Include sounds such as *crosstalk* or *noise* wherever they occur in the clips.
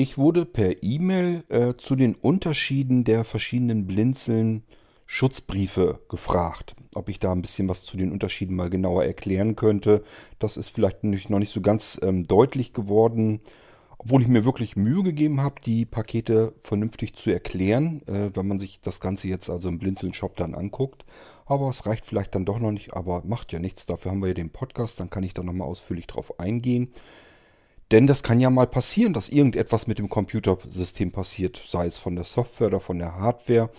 Ich wurde per E-Mail äh, zu den Unterschieden der verschiedenen Blinzeln Schutzbriefe gefragt, ob ich da ein bisschen was zu den Unterschieden mal genauer erklären könnte. Das ist vielleicht noch nicht so ganz ähm, deutlich geworden, obwohl ich mir wirklich Mühe gegeben habe, die Pakete vernünftig zu erklären, äh, wenn man sich das Ganze jetzt also im Blinzeln-Shop dann anguckt. Aber es reicht vielleicht dann doch noch nicht, aber macht ja nichts. Dafür haben wir ja den Podcast, dann kann ich da nochmal ausführlich drauf eingehen. Denn das kann ja mal passieren, dass irgendetwas mit dem Computersystem passiert, sei es von der Software oder von der Hardware.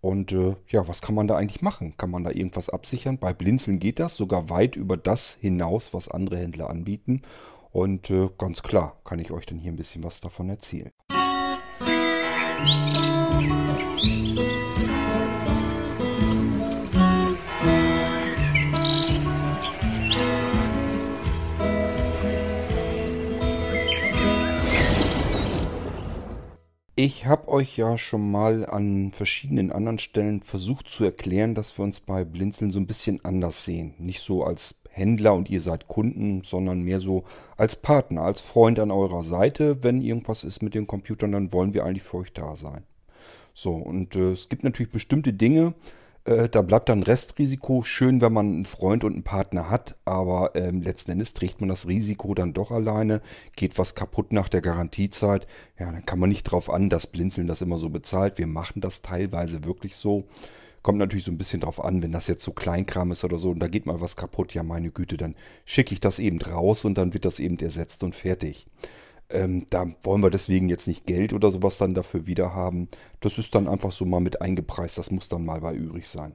Und äh, ja, was kann man da eigentlich machen? Kann man da irgendwas absichern? Bei Blinzeln geht das sogar weit über das hinaus, was andere Händler anbieten. Und äh, ganz klar kann ich euch dann hier ein bisschen was davon erzählen. Musik Ich habe euch ja schon mal an verschiedenen anderen Stellen versucht zu erklären, dass wir uns bei Blinzeln so ein bisschen anders sehen. Nicht so als Händler und ihr seid Kunden, sondern mehr so als Partner, als Freund an eurer Seite. Wenn irgendwas ist mit den Computern, dann wollen wir eigentlich für euch da sein. So, und äh, es gibt natürlich bestimmte Dinge, äh, da bleibt dann Restrisiko. Schön, wenn man einen Freund und einen Partner hat, aber ähm, letzten Endes trägt man das Risiko dann doch alleine. Geht was kaputt nach der Garantiezeit, ja, dann kann man nicht drauf an, dass Blinzeln das immer so bezahlt. Wir machen das teilweise wirklich so. Kommt natürlich so ein bisschen drauf an, wenn das jetzt so Kleinkram ist oder so und da geht mal was kaputt, ja meine Güte, dann schicke ich das eben raus und dann wird das eben ersetzt und fertig. Ähm, da wollen wir deswegen jetzt nicht Geld oder sowas dann dafür wieder haben. Das ist dann einfach so mal mit eingepreist. Das muss dann mal bei übrig sein.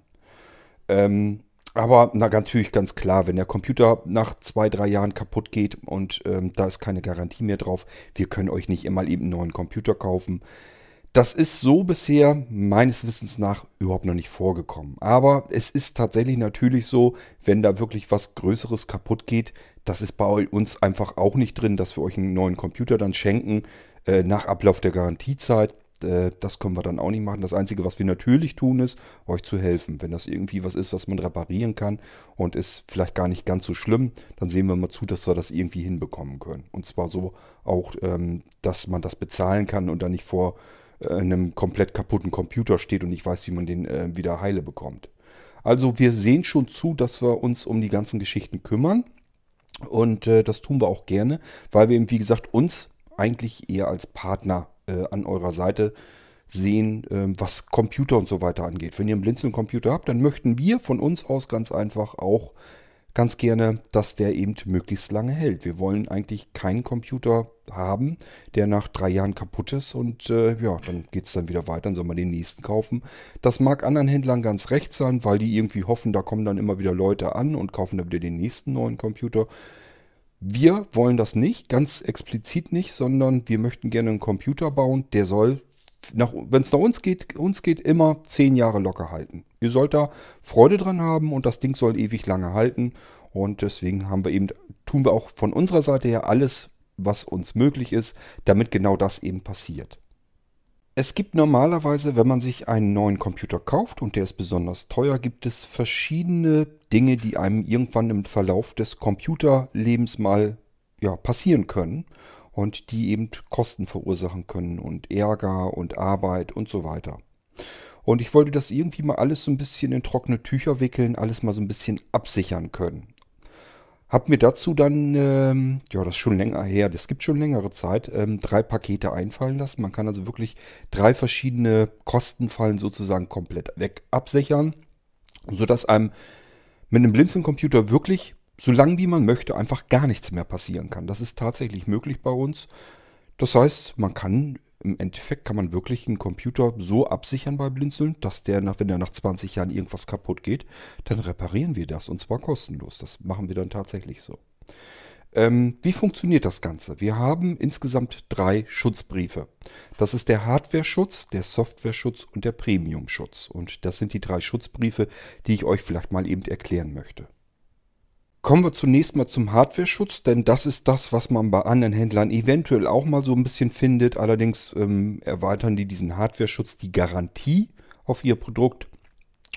Ähm, aber na, natürlich ganz klar, wenn der Computer nach zwei, drei Jahren kaputt geht und ähm, da ist keine Garantie mehr drauf, wir können euch nicht immer eben einen neuen Computer kaufen. Das ist so bisher meines Wissens nach überhaupt noch nicht vorgekommen. Aber es ist tatsächlich natürlich so, wenn da wirklich was Größeres kaputt geht, das ist bei uns einfach auch nicht drin, dass wir euch einen neuen Computer dann schenken äh, nach Ablauf der Garantiezeit. Äh, das können wir dann auch nicht machen. Das Einzige, was wir natürlich tun, ist, euch zu helfen. Wenn das irgendwie was ist, was man reparieren kann und ist vielleicht gar nicht ganz so schlimm, dann sehen wir mal zu, dass wir das irgendwie hinbekommen können. Und zwar so auch, ähm, dass man das bezahlen kann und dann nicht vor einem komplett kaputten Computer steht und nicht weiß, wie man den äh, wieder heile bekommt. Also wir sehen schon zu, dass wir uns um die ganzen Geschichten kümmern. Und äh, das tun wir auch gerne, weil wir eben, wie gesagt, uns eigentlich eher als Partner äh, an eurer Seite sehen, äh, was Computer und so weiter angeht. Wenn ihr einen Blinzeln-Computer habt, dann möchten wir von uns aus ganz einfach auch ganz gerne, dass der eben möglichst lange hält. Wir wollen eigentlich keinen Computer haben, der nach drei Jahren kaputt ist und äh, ja, dann geht es dann wieder weiter, dann soll man den nächsten kaufen. Das mag anderen Händlern ganz recht sein, weil die irgendwie hoffen, da kommen dann immer wieder Leute an und kaufen dann wieder den nächsten neuen Computer. Wir wollen das nicht, ganz explizit nicht, sondern wir möchten gerne einen Computer bauen, der soll wenn es nach uns geht, uns geht immer zehn Jahre locker halten. Ihr sollt da Freude dran haben und das Ding soll ewig lange halten. Und deswegen haben wir eben, tun wir auch von unserer Seite her alles, was uns möglich ist, damit genau das eben passiert. Es gibt normalerweise, wenn man sich einen neuen Computer kauft und der ist besonders teuer, gibt es verschiedene Dinge, die einem irgendwann im Verlauf des Computerlebens mal ja, passieren können und die eben Kosten verursachen können und Ärger und Arbeit und so weiter. Und ich wollte das irgendwie mal alles so ein bisschen in trockene Tücher wickeln, alles mal so ein bisschen absichern können. Hab mir dazu dann, ähm, ja, das ist schon länger her, das gibt schon längere Zeit, ähm, drei Pakete einfallen lassen. Man kann also wirklich drei verschiedene Kostenfallen sozusagen komplett weg absichern, sodass einem mit einem Blinzeln-Computer wirklich so lange wie man möchte, einfach gar nichts mehr passieren kann. Das ist tatsächlich möglich bei uns. Das heißt, man kann im Endeffekt kann man wirklich einen Computer so absichern bei Blinzeln, dass der, nach, wenn der nach 20 Jahren irgendwas kaputt geht, dann reparieren wir das und zwar kostenlos. Das machen wir dann tatsächlich so. Ähm, wie funktioniert das Ganze? Wir haben insgesamt drei Schutzbriefe. Das ist der Hardware-Schutz, der Software-Schutz und der Premium-Schutz. Und das sind die drei Schutzbriefe, die ich euch vielleicht mal eben erklären möchte. Kommen wir zunächst mal zum Hardware-Schutz, denn das ist das, was man bei anderen Händlern eventuell auch mal so ein bisschen findet. Allerdings ähm, erweitern die diesen Hardware-Schutz die Garantie auf ihr Produkt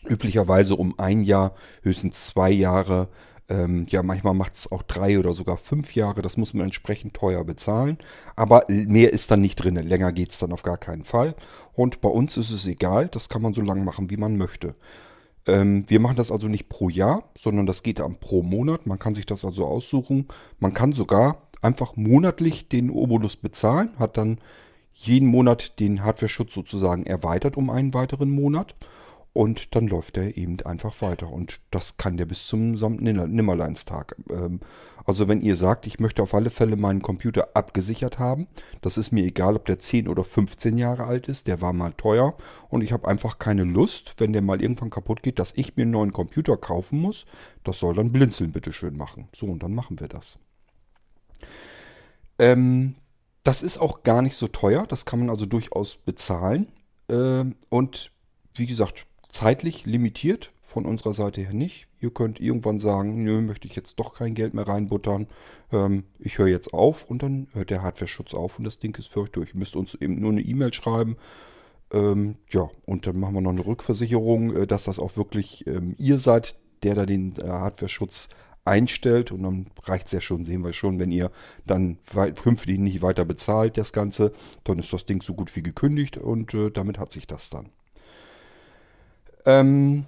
üblicherweise um ein Jahr, höchstens zwei Jahre Ähm, ja, manchmal macht es auch drei oder sogar fünf Jahre. Das muss man entsprechend teuer bezahlen. Aber mehr ist dann nicht drin. Länger geht es dann auf gar keinen Fall. Und bei uns ist es egal. Das kann man so lange machen, wie man möchte. Ähm, wir machen das also nicht pro Jahr, sondern das geht dann pro Monat. Man kann sich das also aussuchen. Man kann sogar einfach monatlich den Obolus bezahlen, hat dann jeden Monat den Hardware-Schutz sozusagen erweitert um einen weiteren Monat und dann läuft er eben einfach weiter. Und das kann der bis zum Nimmerleinstag. Ähm, also wenn ihr sagt, ich möchte auf alle Fälle meinen Computer abgesichert haben, das ist mir egal, ob der 10 oder 15 Jahre alt ist, der war mal teuer und ich habe einfach keine Lust, wenn der mal irgendwann kaputt geht, dass ich mir einen neuen Computer kaufen muss. Das soll dann Blinzeln bitteschön machen. So, und dann machen wir das. Ähm, das ist auch gar nicht so teuer. Das kann man also durchaus bezahlen. Ähm, und wie gesagt, zeitlich limitiert, von unserer Seite her nicht. Ihr könnt irgendwann sagen, nö, möchte ich jetzt doch kein Geld mehr reinbuttern. Ähm, ich höre jetzt auf und dann hört der Hardware-Schutz auf und das Ding ist für euch durch. Ihr müsst uns eben nur eine E-Mail schreiben. Ähm, ja, und dann machen wir noch eine Rückversicherung, äh, dass das auch wirklich ähm, ihr seid, der da den äh, Hardware-Schutz einstellt. Und dann reicht es ja schon, sehen wir schon, wenn ihr dann künftig nicht weiter bezahlt, das Ganze, dann ist das Ding so gut wie gekündigt und äh, damit hat sich das dann. Ähm,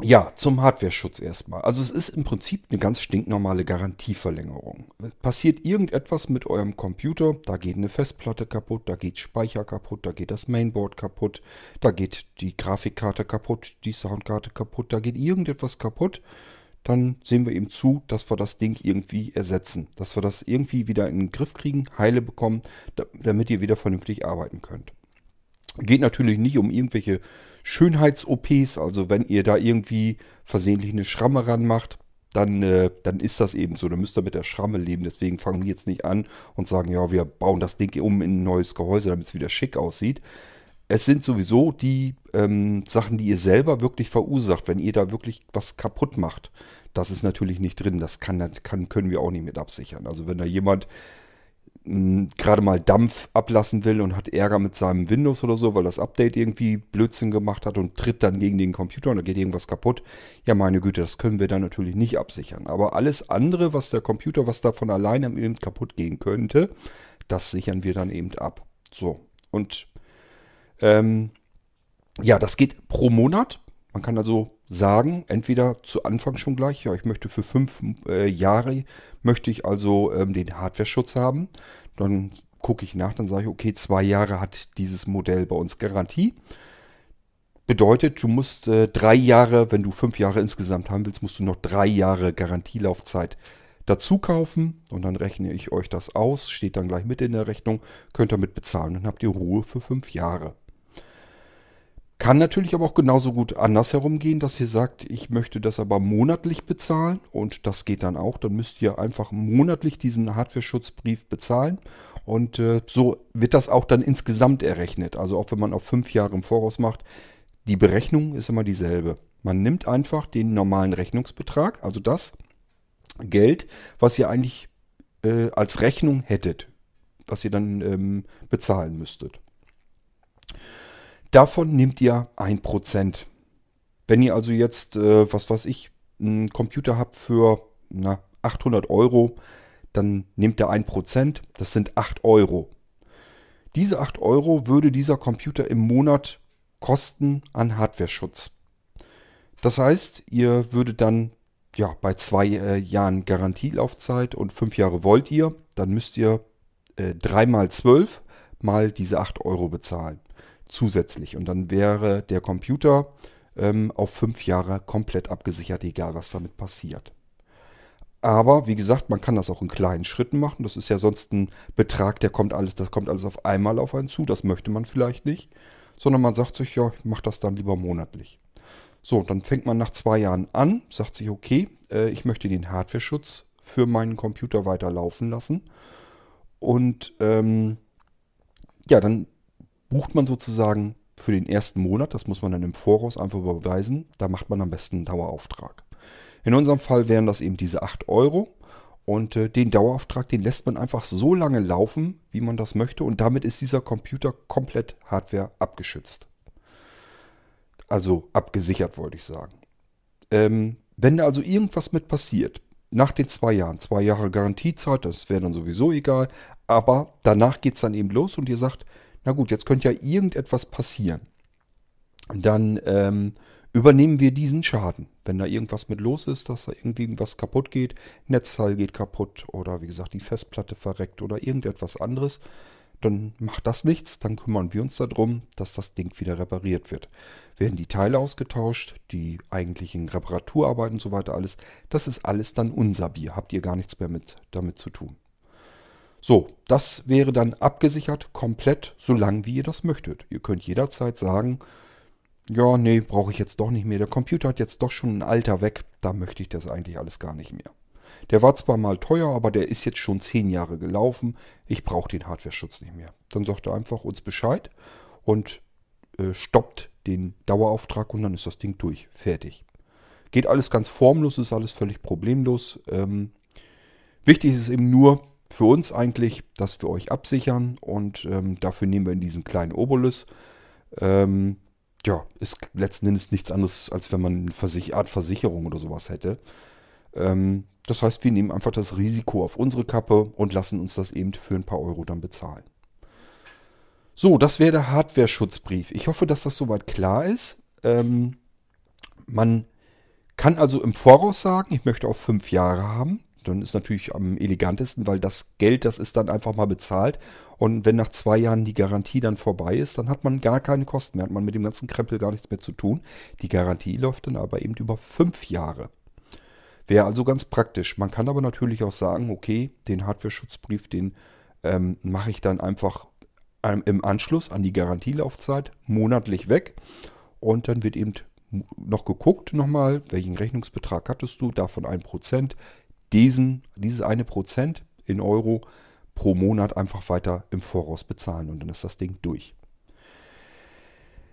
ja, zum Hardware-Schutz erstmal. Also es ist im Prinzip eine ganz stinknormale Garantieverlängerung. Passiert irgendetwas mit eurem Computer, da geht eine Festplatte kaputt, da geht Speicher kaputt, da geht das Mainboard kaputt, da geht die Grafikkarte kaputt, die Soundkarte kaputt, da geht irgendetwas kaputt, dann sehen wir eben zu, dass wir das Ding irgendwie ersetzen. Dass wir das irgendwie wieder in den Griff kriegen, heile bekommen, damit ihr wieder vernünftig arbeiten könnt. Geht natürlich nicht um irgendwelche Schönheits-OPs, also wenn ihr da irgendwie versehentlich eine Schramme ranmacht, dann, äh, dann ist das eben so. Dann müsst ihr mit der Schramme leben. Deswegen fangen wir jetzt nicht an und sagen, ja, wir bauen das Ding um in ein neues Gehäuse, damit es wieder schick aussieht. Es sind sowieso die ähm, Sachen, die ihr selber wirklich verursacht, wenn ihr da wirklich was kaputt macht. Das ist natürlich nicht drin. Das kann, kann, können wir auch nicht mit absichern. Also wenn da jemand gerade mal Dampf ablassen will und hat Ärger mit seinem Windows oder so, weil das Update irgendwie Blödsinn gemacht hat und tritt dann gegen den Computer und da geht irgendwas kaputt. Ja, meine Güte, das können wir dann natürlich nicht absichern. Aber alles andere, was der Computer, was da von alleine eben kaputt gehen könnte, das sichern wir dann eben ab. So. Und ähm, ja, das geht pro Monat. Man kann also sagen, entweder zu Anfang schon gleich, ja, ich möchte für fünf äh, Jahre, möchte ich also ähm, den Hardware-Schutz haben. Dann gucke ich nach, dann sage ich, okay, zwei Jahre hat dieses Modell bei uns Garantie. Bedeutet, du musst äh, drei Jahre, wenn du fünf Jahre insgesamt haben willst, musst du noch drei Jahre Garantielaufzeit dazu kaufen und dann rechne ich euch das aus, steht dann gleich mit in der Rechnung, könnt ihr mit bezahlen, dann habt ihr Ruhe für fünf Jahre. Kann natürlich aber auch genauso gut andersherum gehen, dass ihr sagt, ich möchte das aber monatlich bezahlen und das geht dann auch. Dann müsst ihr einfach monatlich diesen Hardware-Schutzbrief bezahlen und äh, so wird das auch dann insgesamt errechnet. Also auch wenn man auf fünf Jahre im Voraus macht, die Berechnung ist immer dieselbe. Man nimmt einfach den normalen Rechnungsbetrag, also das Geld, was ihr eigentlich äh, als Rechnung hättet, was ihr dann ähm, bezahlen müsstet. Davon nehmt ihr 1%. Wenn ihr also jetzt, äh, was weiß ich, einen Computer habt für na, 800 Euro, dann nehmt ihr 1%, das sind 8 Euro. Diese 8 Euro würde dieser Computer im Monat kosten an Hardware-Schutz. Das heißt, ihr würdet dann ja, bei zwei äh, Jahren Garantielaufzeit und fünf Jahre wollt ihr, dann müsst ihr äh, 3 mal 12 mal diese 8 Euro bezahlen zusätzlich. Und dann wäre der Computer ähm, auf fünf Jahre komplett abgesichert, egal was damit passiert. Aber wie gesagt, man kann das auch in kleinen Schritten machen. Das ist ja sonst ein Betrag, der kommt alles, das kommt alles auf einmal auf einen zu. Das möchte man vielleicht nicht. Sondern man sagt sich, ja, ich mache das dann lieber monatlich. So, dann fängt man nach zwei Jahren an, sagt sich, okay, äh, ich möchte den Hardware-Schutz für meinen Computer weiter laufen lassen. Und ähm, ja, dann bucht man sozusagen für den ersten Monat, das muss man dann im Voraus einfach überweisen, da macht man am besten einen Dauerauftrag. In unserem Fall wären das eben diese 8 Euro und äh, den Dauerauftrag, den lässt man einfach so lange laufen, wie man das möchte und damit ist dieser Computer komplett Hardware abgeschützt. Also abgesichert, wollte ich sagen. Ähm, Wenn da also irgendwas mit passiert, nach den zwei Jahren, zwei Jahre Garantiezeit, das wäre dann sowieso egal, aber danach geht es dann eben los und ihr sagt, na gut, jetzt könnte ja irgendetwas passieren. Dann ähm, übernehmen wir diesen Schaden. Wenn da irgendwas mit los ist, dass da irgendwie was kaputt geht, Netzteil geht kaputt oder wie gesagt die Festplatte verreckt oder irgendetwas anderes, dann macht das nichts, dann kümmern wir uns darum, dass das Ding wieder repariert wird. Werden die Teile ausgetauscht, die eigentlichen Reparaturarbeiten und so weiter alles, das ist alles dann unser Bier, habt ihr gar nichts mehr mit damit zu tun. So, das wäre dann abgesichert komplett, solange wie ihr das möchtet. Ihr könnt jederzeit sagen, ja, nee, brauche ich jetzt doch nicht mehr. Der Computer hat jetzt doch schon ein Alter weg, da möchte ich das eigentlich alles gar nicht mehr. Der war zwar mal teuer, aber der ist jetzt schon zehn Jahre gelaufen. Ich brauche den Hardware-Schutz nicht mehr. Dann sagt er einfach uns Bescheid und äh, stoppt den Dauerauftrag und dann ist das Ding durch. Fertig. Geht alles ganz formlos, ist alles völlig problemlos. Ähm, wichtig ist eben nur, für uns eigentlich, dass wir euch absichern und ähm, dafür nehmen wir in diesen kleinen Obolus. Ähm, ja, ist letzten Endes nichts anderes, als wenn man eine Versich Art Versicherung oder sowas hätte. Ähm, das heißt, wir nehmen einfach das Risiko auf unsere Kappe und lassen uns das eben für ein paar Euro dann bezahlen. So, das wäre der Hardware-Schutzbrief. Ich hoffe, dass das soweit klar ist. Ähm, man kann also im Voraus sagen, ich möchte auch fünf Jahre haben. Dann ist natürlich am elegantesten, weil das Geld, das ist dann einfach mal bezahlt. Und wenn nach zwei Jahren die Garantie dann vorbei ist, dann hat man gar keine Kosten mehr, hat man mit dem ganzen Krempel gar nichts mehr zu tun. Die Garantie läuft dann aber eben über fünf Jahre. Wäre also ganz praktisch. Man kann aber natürlich auch sagen, okay, den Hardware-Schutzbrief, den ähm, mache ich dann einfach ähm, im Anschluss an die Garantielaufzeit monatlich weg. Und dann wird eben noch geguckt nochmal, welchen Rechnungsbetrag hattest du, davon ein Prozent diesen, dieses eine Prozent in Euro pro Monat einfach weiter im Voraus bezahlen und dann ist das Ding durch.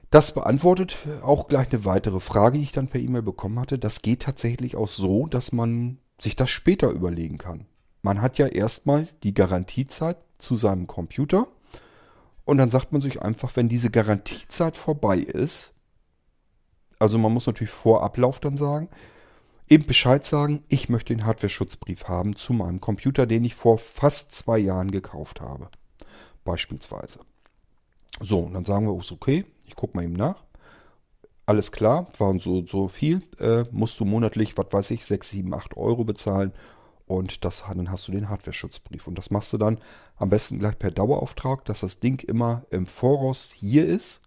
Das beantwortet auch gleich eine weitere Frage, die ich dann per E-Mail bekommen hatte. Das geht tatsächlich auch so, dass man sich das später überlegen kann. Man hat ja erstmal die Garantiezeit zu seinem Computer und dann sagt man sich einfach, wenn diese Garantiezeit vorbei ist, also man muss natürlich vor Ablauf dann sagen, eben Bescheid sagen, ich möchte den Hardware-Schutzbrief haben zu meinem Computer, den ich vor fast zwei Jahren gekauft habe. Beispielsweise. So, und dann sagen wir, ist okay, ich gucke mal eben nach. Alles klar, waren so, so viel, äh, musst du monatlich, was weiß ich, 6, 7, 8 Euro bezahlen und das, dann hast du den Hardware-Schutzbrief. Und das machst du dann am besten gleich per Dauerauftrag, dass das Ding immer im Voraus hier ist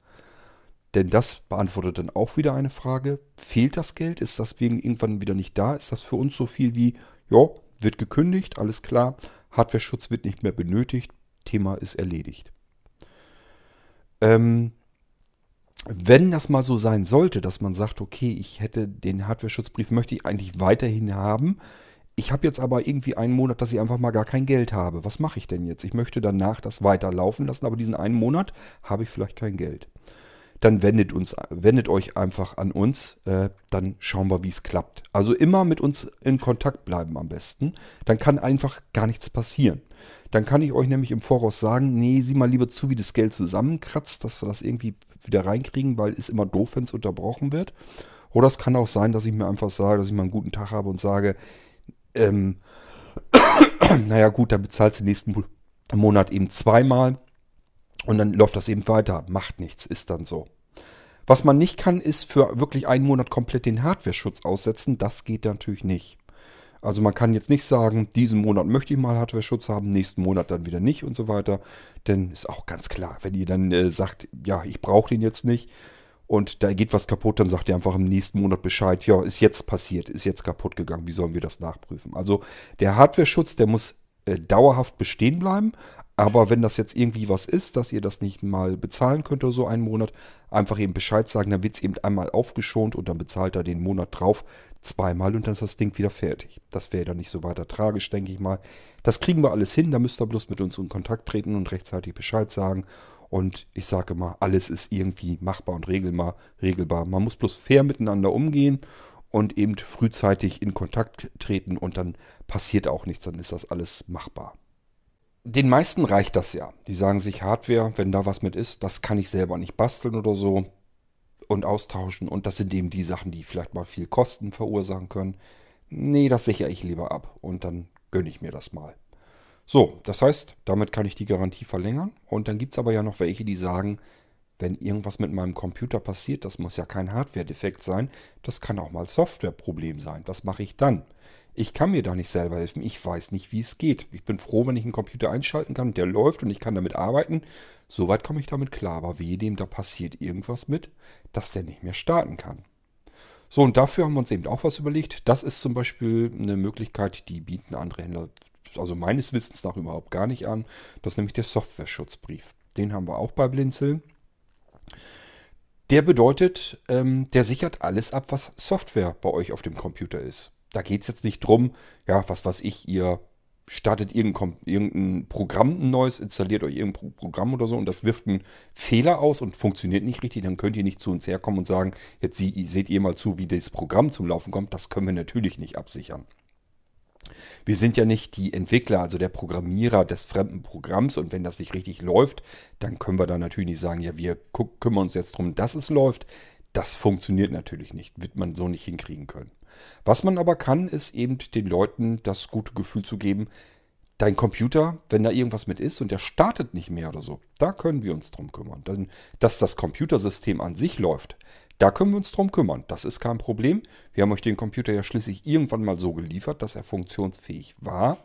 denn das beantwortet dann auch wieder eine Frage. Fehlt das Geld? Ist das wegen irgendwann wieder nicht da? Ist das für uns so viel wie, ja, wird gekündigt, alles klar, Hardware-Schutz wird nicht mehr benötigt, Thema ist erledigt. Ähm, wenn das mal so sein sollte, dass man sagt, okay, ich hätte den Hardware-Schutzbrief, möchte ich eigentlich weiterhin haben. Ich habe jetzt aber irgendwie einen Monat, dass ich einfach mal gar kein Geld habe. Was mache ich denn jetzt? Ich möchte danach das weiterlaufen lassen, aber diesen einen Monat habe ich vielleicht kein Geld dann wendet, uns, wendet euch einfach an uns. Äh, dann schauen wir, wie es klappt. Also immer mit uns in Kontakt bleiben am besten. Dann kann einfach gar nichts passieren. Dann kann ich euch nämlich im Voraus sagen, nee, sieh mal lieber zu, wie das Geld zusammenkratzt, dass wir das irgendwie wieder reinkriegen, weil ist immer doof, wenn es unterbrochen wird. Oder es kann auch sein, dass ich mir einfach sage, dass ich mal einen guten Tag habe und sage, ähm, *coughs* naja gut, dann bezahlst du nächsten Monat eben zweimal und dann läuft das eben weiter. Macht nichts, ist dann so. Was man nicht kann, ist für wirklich einen Monat komplett den Hardware-Schutz aussetzen. Das geht natürlich nicht. Also man kann jetzt nicht sagen, diesen Monat möchte ich mal Hardware-Schutz haben, nächsten Monat dann wieder nicht und so weiter. Denn ist auch ganz klar, wenn ihr dann äh, sagt, ja, ich brauche den jetzt nicht und da geht was kaputt, dann sagt ihr einfach im nächsten Monat Bescheid, ja, ist jetzt passiert, ist jetzt kaputt gegangen, wie sollen wir das nachprüfen? Also der Hardware-Schutz, der muss äh, dauerhaft bestehen bleiben. Aber wenn das jetzt irgendwie was ist, dass ihr das nicht mal bezahlen könnt oder so einen Monat, einfach eben Bescheid sagen, dann wird es eben einmal aufgeschont und dann bezahlt er den Monat drauf zweimal und dann ist das Ding wieder fertig. Das wäre dann nicht so weiter tragisch, denke ich mal. Das kriegen wir alles hin, da müsst ihr bloß mit uns in Kontakt treten und rechtzeitig Bescheid sagen. Und ich sage mal, alles ist irgendwie machbar und regelbar. regelbar. Man muss bloß fair miteinander umgehen und eben frühzeitig in Kontakt treten und dann passiert auch nichts, dann ist das alles machbar. Den meisten reicht das ja. Die sagen sich Hardware, wenn da was mit ist, das kann ich selber nicht basteln oder so. und austauschen. Und das sind eben die Sachen, die vielleicht mal viel Kosten verursachen können. Nee, das sichere ich lieber ab und dann gönne ich mir das mal. So, das heißt, damit kann ich die Garantie verlängern. Und dann gibt es aber ja noch welche, die sagen, wenn irgendwas mit meinem Computer passiert, das muss ja kein Hardware-Defekt sein, das kann auch mal Software-Problem sein. Was mache ich dann? Ich kann mir da nicht selber helfen. Ich weiß nicht, wie es geht. Ich bin froh, wenn ich einen Computer einschalten kann, der läuft und ich kann damit arbeiten. Soweit komme ich damit klar. Aber wie dem da passiert irgendwas mit, dass der nicht mehr starten kann. So, und dafür haben wir uns eben auch was überlegt. Das ist zum Beispiel eine Möglichkeit, die bieten andere Händler, also meines Wissens nach überhaupt gar nicht an. Das ist nämlich der Software-Schutzbrief. Den haben wir auch bei Blinzeln. Der bedeutet, ähm, der sichert alles ab, was Software bei euch auf dem Computer ist da geht es jetzt nicht drum, ja, was weiß ich, ihr startet irgendein, irgendein Programm ein neues, installiert euch irgendein Programm oder so und das wirft einen Fehler aus und funktioniert nicht richtig, dann könnt ihr nicht zu uns herkommen und sagen, jetzt seht ihr mal zu, wie das Programm zum Laufen kommt. Das können wir natürlich nicht absichern. Wir sind ja nicht die Entwickler, also der Programmierer des fremden Programms und wenn das nicht richtig läuft, dann können wir da natürlich nicht sagen, ja, wir kümmern uns jetzt darum, dass es läuft. Das funktioniert natürlich nicht, wird man so nicht hinkriegen können. Was man aber kann, ist eben den Leuten das gute Gefühl zu geben, dein Computer, wenn da irgendwas mit ist und der startet nicht mehr oder so, da können wir uns drum kümmern. Denn, dass das Computersystem an sich läuft, da können wir uns drum kümmern. Das ist kein Problem. Wir haben euch den Computer ja schließlich irgendwann mal so geliefert, dass er funktionsfähig war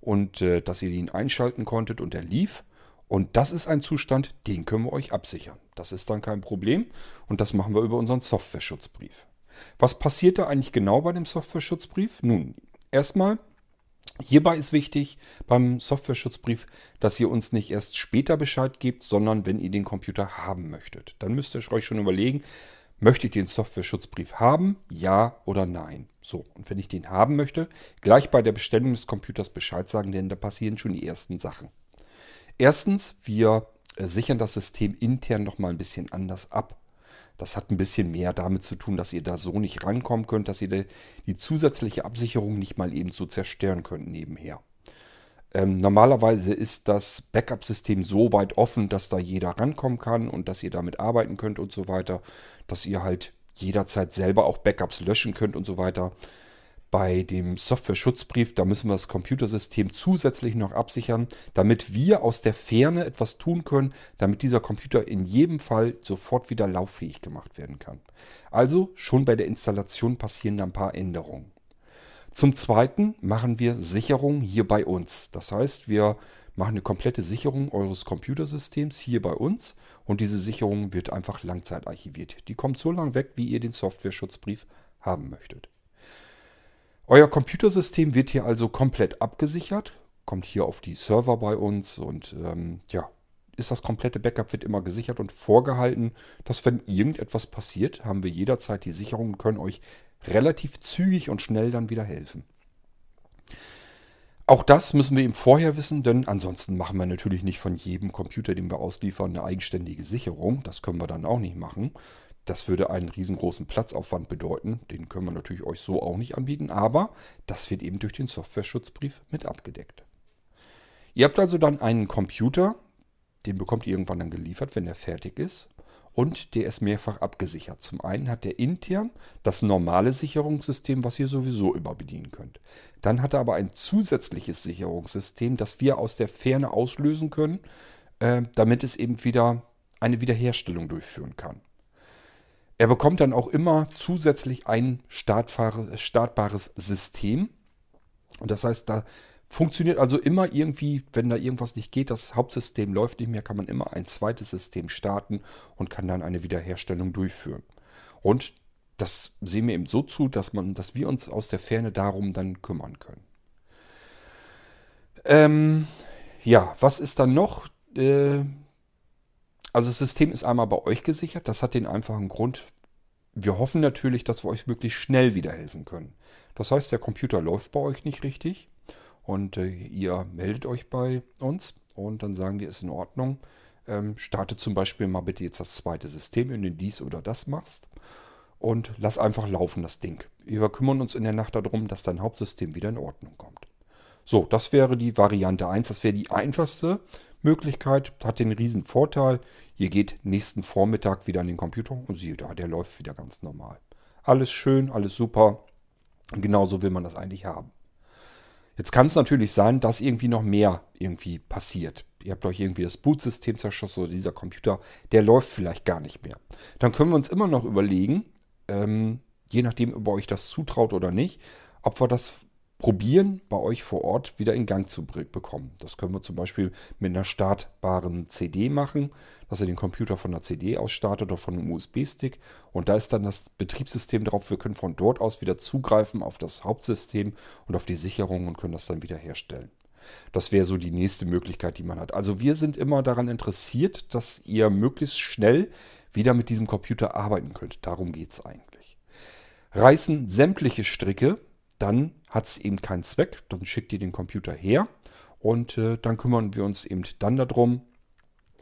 und äh, dass ihr ihn einschalten konntet und er lief. Und das ist ein Zustand, den können wir euch absichern. Das ist dann kein Problem und das machen wir über unseren Software-Schutzbrief. Was passiert da eigentlich genau bei dem Software-Schutzbrief? Nun, erstmal, hierbei ist wichtig beim Software-Schutzbrief, dass ihr uns nicht erst später Bescheid gebt, sondern wenn ihr den Computer haben möchtet. Dann müsst ihr euch schon überlegen, möchtet ihr den Software-Schutzbrief haben? Ja oder nein? So, und wenn ich den haben möchte, gleich bei der Bestellung des Computers Bescheid sagen, denn da passieren schon die ersten Sachen. Erstens, wir sichern das System intern nochmal ein bisschen anders ab. Das hat ein bisschen mehr damit zu tun, dass ihr da so nicht rankommen könnt, dass ihr die, die zusätzliche Absicherung nicht mal eben so zerstören könnt nebenher. Ähm, normalerweise ist das Backup-System so weit offen, dass da jeder rankommen kann und dass ihr damit arbeiten könnt und so weiter, dass ihr halt jederzeit selber auch Backups löschen könnt und so weiter. Bei dem Software-Schutzbrief, da müssen wir das Computersystem zusätzlich noch absichern, damit wir aus der Ferne etwas tun können, damit dieser Computer in jedem Fall sofort wieder lauffähig gemacht werden kann. Also schon bei der Installation passieren da ein paar Änderungen. Zum Zweiten machen wir Sicherung hier bei uns. Das heißt, wir machen eine komplette Sicherung eures Computersystems hier bei uns und diese Sicherung wird einfach langzeitarchiviert. Die kommt so lange weg, wie ihr den Software-Schutzbrief haben möchtet. Euer Computersystem wird hier also komplett abgesichert, kommt hier auf die Server bei uns und ähm, ja, ist das komplette Backup wird immer gesichert und vorgehalten, dass wenn irgendetwas passiert, haben wir jederzeit die Sicherung und können euch relativ zügig und schnell dann wieder helfen. Auch das müssen wir eben vorher wissen, denn ansonsten machen wir natürlich nicht von jedem Computer, den wir ausliefern, eine eigenständige Sicherung. Das können wir dann auch nicht machen. Das würde einen riesengroßen Platzaufwand bedeuten. Den können wir natürlich euch so auch nicht anbieten, aber das wird eben durch den Software-Schutzbrief mit abgedeckt. Ihr habt also dann einen Computer, den bekommt ihr irgendwann dann geliefert, wenn er fertig ist. Und der ist mehrfach abgesichert. Zum einen hat er intern das normale Sicherungssystem, was ihr sowieso immer bedienen könnt. Dann hat er aber ein zusätzliches Sicherungssystem, das wir aus der Ferne auslösen können, äh, damit es eben wieder eine Wiederherstellung durchführen kann. Er bekommt dann auch immer zusätzlich ein startbares System. Und das heißt, da funktioniert also immer irgendwie, wenn da irgendwas nicht geht, das Hauptsystem läuft nicht mehr, kann man immer ein zweites System starten und kann dann eine Wiederherstellung durchführen. Und das sehen wir eben so zu, dass, man, dass wir uns aus der Ferne darum dann kümmern können. Ähm, ja, was ist dann noch? Äh, also das System ist einmal bei euch gesichert. Das hat den einfachen Grund. Wir hoffen natürlich, dass wir euch möglichst schnell wieder helfen können. Das heißt, der Computer läuft bei euch nicht richtig und äh, ihr meldet euch bei uns und dann sagen wir, ist in Ordnung. Ähm, startet zum Beispiel mal bitte jetzt das zweite System, wenn du dies oder das machst und lass einfach laufen das Ding. Wir kümmern uns in der Nacht darum, dass dein Hauptsystem wieder in Ordnung kommt. So, das wäre die Variante 1, das wäre die einfachste Möglichkeit, hat den riesen Vorteil, ihr geht nächsten Vormittag wieder an den Computer und sieht da, der läuft wieder ganz normal. Alles schön, alles super. Genauso will man das eigentlich haben. Jetzt kann es natürlich sein, dass irgendwie noch mehr irgendwie passiert. Ihr habt euch irgendwie das Bootsystem zerschossen oder dieser Computer, der läuft vielleicht gar nicht mehr. Dann können wir uns immer noch überlegen, ähm, je nachdem, ob ihr euch das zutraut oder nicht, ob wir das probieren, bei euch vor Ort wieder in Gang zu bekommen. Das können wir zum Beispiel mit einer startbaren CD machen, dass ihr den Computer von einer CD aus startet oder von einem USB-Stick. Und da ist dann das Betriebssystem drauf. Wir können von dort aus wieder zugreifen auf das Hauptsystem und auf die Sicherung und können das dann wieder herstellen. Das wäre so die nächste Möglichkeit, die man hat. Also wir sind immer daran interessiert, dass ihr möglichst schnell wieder mit diesem Computer arbeiten könnt. Darum geht es eigentlich. Reißen sämtliche Stricke, dann hat es eben keinen Zweck. Dann schickt ihr den Computer her und äh, dann kümmern wir uns eben dann darum,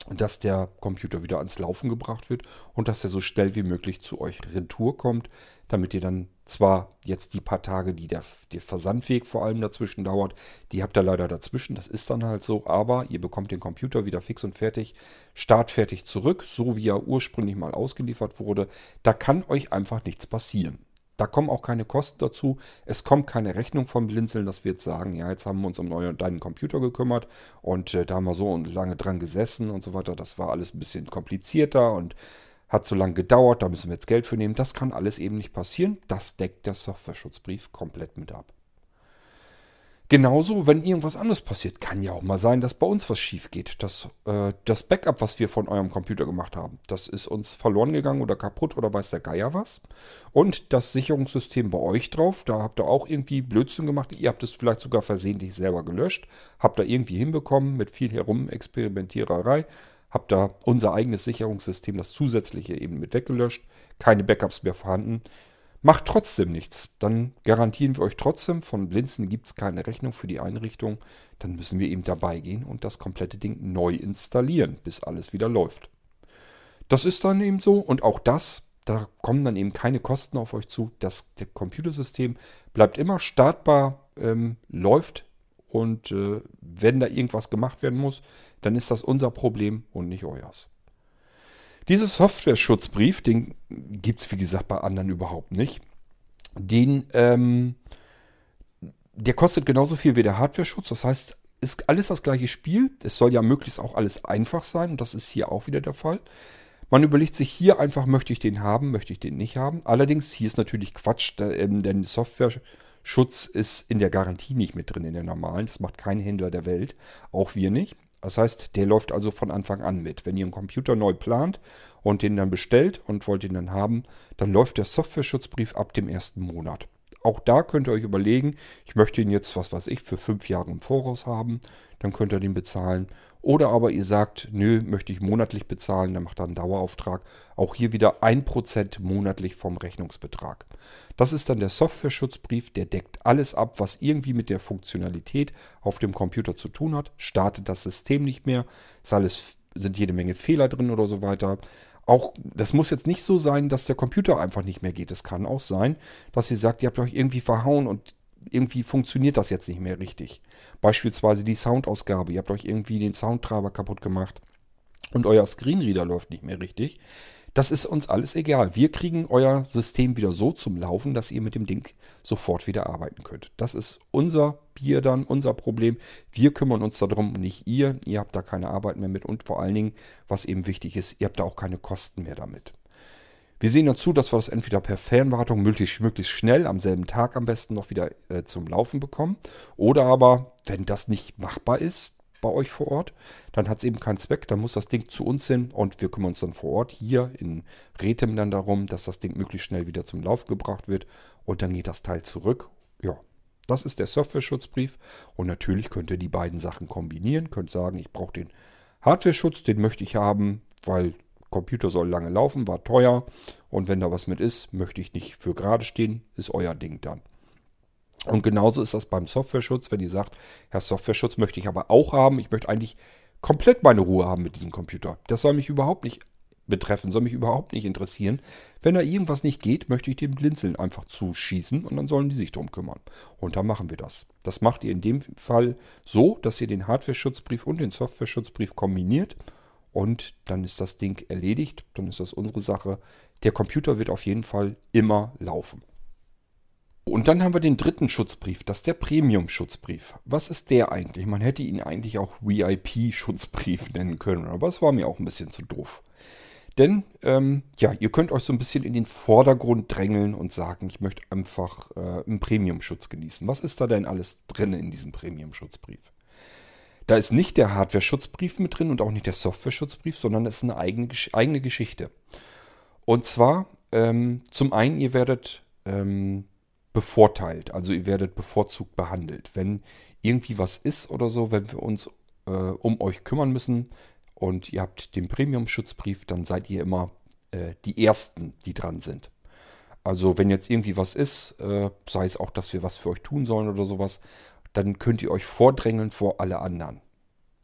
dass der Computer wieder ans Laufen gebracht wird und dass er so schnell wie möglich zu euch retour kommt, damit ihr dann zwar jetzt die paar Tage, die der, der Versandweg vor allem dazwischen dauert, die habt ihr leider dazwischen, das ist dann halt so, aber ihr bekommt den Computer wieder fix und fertig, startfertig zurück, so wie er ursprünglich mal ausgeliefert wurde. Da kann euch einfach nichts passieren. Da kommen auch keine Kosten dazu. Es kommt keine Rechnung vom Blinzeln, dass wir jetzt sagen, ja, jetzt haben wir uns um deinen Computer gekümmert und äh, da haben wir so lange dran gesessen und so weiter. Das war alles ein bisschen komplizierter und hat so lange gedauert, da müssen wir jetzt Geld für nehmen. Das kann alles eben nicht passieren. Das deckt der Software-Schutzbrief komplett mit ab. Genauso, wenn irgendwas anderes passiert, kann ja auch mal sein, dass bei uns was schief geht. Dass äh, das Backup, was wir von eurem Computer gemacht haben, das ist uns verloren gegangen oder kaputt oder weiß der Geier was. Und das Sicherungssystem bei euch drauf, da habt ihr auch irgendwie Blödsinn gemacht. Ihr habt es vielleicht sogar versehentlich selber gelöscht. Habt da irgendwie hinbekommen mit viel Herumexperimentiererei. Habt da unser eigenes Sicherungssystem, das zusätzliche eben mit weggelöscht. Keine Backups mehr vorhanden. Macht trotzdem nichts. Dann garantieren wir euch trotzdem, von Blinzen gibt es keine Rechnung für die Einrichtung. Dann müssen wir eben dabei gehen und das komplette Ding neu installieren, bis alles wieder läuft. Das ist dann eben so und auch das, da kommen dann eben keine Kosten auf euch zu. Das Computersystem bleibt immer startbar, ähm, läuft und äh, wenn da irgendwas gemacht werden muss, dann ist das unser Problem und nicht euers. Dieser Software-Schutzbrief, den gibt es wie gesagt bei anderen überhaupt nicht. Den, ähm, der kostet genauso viel wie der Hardware-Schutz. Das heißt, ist alles das gleiche Spiel. Es soll ja möglichst auch alles einfach sein und das ist hier auch wieder der Fall. Man überlegt sich hier einfach, möchte ich den haben, möchte ich den nicht haben. Allerdings, hier ist natürlich Quatsch, ähm, denn Software-Schutz ist in der Garantie nicht mit drin, in der normalen. Das macht kein Händler der Welt, auch wir nicht. Das heißt, der läuft also von Anfang an mit. Wenn ihr einen Computer neu plant und den dann bestellt und wollt ihn dann haben, dann läuft der Software-Schutzbrief ab dem ersten Monat. Auch da könnt ihr euch überlegen, ich möchte ihn jetzt, was weiß ich, für fünf Jahre im Voraus haben, dann könnt ihr den bezahlen. Oder aber ihr sagt, nö, möchte ich monatlich bezahlen, dann macht er einen Dauerauftrag. Auch hier wieder 1% monatlich vom Rechnungsbetrag. Das ist dann der Software-Schutzbrief, der deckt alles ab, was irgendwie mit der Funktionalität auf dem Computer zu tun hat. Startet das System nicht mehr, ist alles, sind jede Menge Fehler drin oder so weiter. Auch, das muss jetzt nicht so sein, dass der Computer einfach nicht mehr geht. Es kann auch sein, dass ihr sagt, ihr habt euch irgendwie verhauen und irgendwie funktioniert das jetzt nicht mehr richtig. Beispielsweise die Soundausgabe. Ihr habt euch irgendwie den Soundtreiber kaputt gemacht und euer Screenreader läuft nicht mehr richtig. Das ist uns alles egal. Wir kriegen euer System wieder so zum Laufen, dass ihr mit dem Ding sofort wieder arbeiten könnt. Das ist unser Bier dann, unser Problem. Wir kümmern uns darum, nicht ihr. Ihr habt da keine Arbeit mehr mit und vor allen Dingen, was eben wichtig ist, ihr habt da auch keine Kosten mehr damit. Wir sehen dazu, dass wir das entweder per Fernwartung möglichst, möglichst schnell am selben Tag am besten noch wieder äh, zum Laufen bekommen. Oder aber, wenn das nicht machbar ist bei euch vor Ort, dann hat es eben keinen Zweck. Dann muss das Ding zu uns hin und wir kümmern uns dann vor Ort hier in Rethem dann darum, dass das Ding möglichst schnell wieder zum Lauf gebracht wird. Und dann geht das Teil zurück. Ja, das ist der Software-Schutzbrief. Und natürlich könnt ihr die beiden Sachen kombinieren. Könnt sagen, ich brauche den Hardware-Schutz, den möchte ich haben, weil Computer soll lange laufen, war teuer und wenn da was mit ist, möchte ich nicht für gerade stehen, ist euer Ding dann. Und genauso ist das beim Softwareschutz, wenn ihr sagt, Herr Softwareschutz möchte ich aber auch haben, ich möchte eigentlich komplett meine Ruhe haben mit diesem Computer. Das soll mich überhaupt nicht betreffen, soll mich überhaupt nicht interessieren. Wenn da irgendwas nicht geht, möchte ich dem Blinzeln einfach zuschießen und dann sollen die sich drum kümmern. Und dann machen wir das. Das macht ihr in dem Fall so, dass ihr den Hardware-Schutzbrief und den Software-Schutzbrief kombiniert und dann ist das Ding erledigt, dann ist das unsere Sache. Der Computer wird auf jeden Fall immer laufen. Und dann haben wir den dritten Schutzbrief, das ist der Premium-Schutzbrief. Was ist der eigentlich? Man hätte ihn eigentlich auch VIP-Schutzbrief *laughs* nennen können, aber es war mir auch ein bisschen zu doof. Denn, ähm, ja, ihr könnt euch so ein bisschen in den Vordergrund drängeln und sagen, ich möchte einfach äh, einen Premium-Schutz genießen. Was ist da denn alles drin in diesem Premium-Schutzbrief? Da ist nicht der Hardware-Schutzbrief mit drin und auch nicht der Software-Schutzbrief, sondern es ist eine eigene, eigene Geschichte. Und zwar, ähm, zum einen, ihr werdet ähm, bevorteilt, also ihr werdet bevorzugt behandelt. Wenn irgendwie was ist oder so, wenn wir uns äh, um euch kümmern müssen und ihr habt den Premium-Schutzbrief, dann seid ihr immer äh, die Ersten, die dran sind. Also wenn jetzt irgendwie was ist, äh, sei es auch, dass wir was für euch tun sollen oder sowas, dann könnt ihr euch vordrängeln vor alle anderen.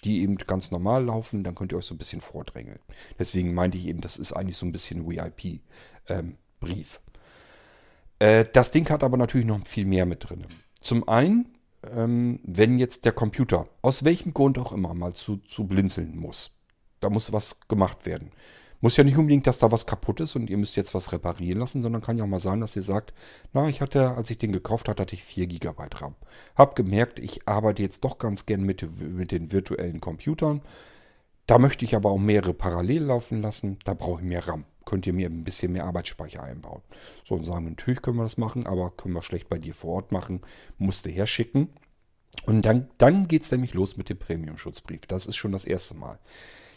Die eben ganz normal laufen, dann könnt ihr euch so ein bisschen vordrängeln. Deswegen meinte ich eben, das ist eigentlich so ein bisschen VIP-Brief. Ähm, äh, das Ding hat aber natürlich noch viel mehr mit drin. Zum einen, ähm, wenn jetzt der Computer aus welchem Grund auch immer mal zu, zu blinzeln muss, da muss was gemacht werden. Muss ja nicht unbedingt, dass da was kaputt ist und ihr müsst jetzt was reparieren lassen, sondern kann ja auch mal sein, dass ihr sagt, na, ich hatte, als ich den gekauft hatte, hatte ich 4 GB RAM. Hab gemerkt, ich arbeite jetzt doch ganz gern mit, mit den virtuellen Computern. Da möchte ich aber auch mehrere parallel laufen lassen. Da brauche ich mehr RAM könnt ihr mir ein bisschen mehr Arbeitsspeicher einbauen. So, und sagen, natürlich können wir das machen, aber können wir schlecht bei dir vor Ort machen, musste herschicken. Und dann, dann geht es nämlich los mit dem Premium-Schutzbrief. Das ist schon das erste Mal.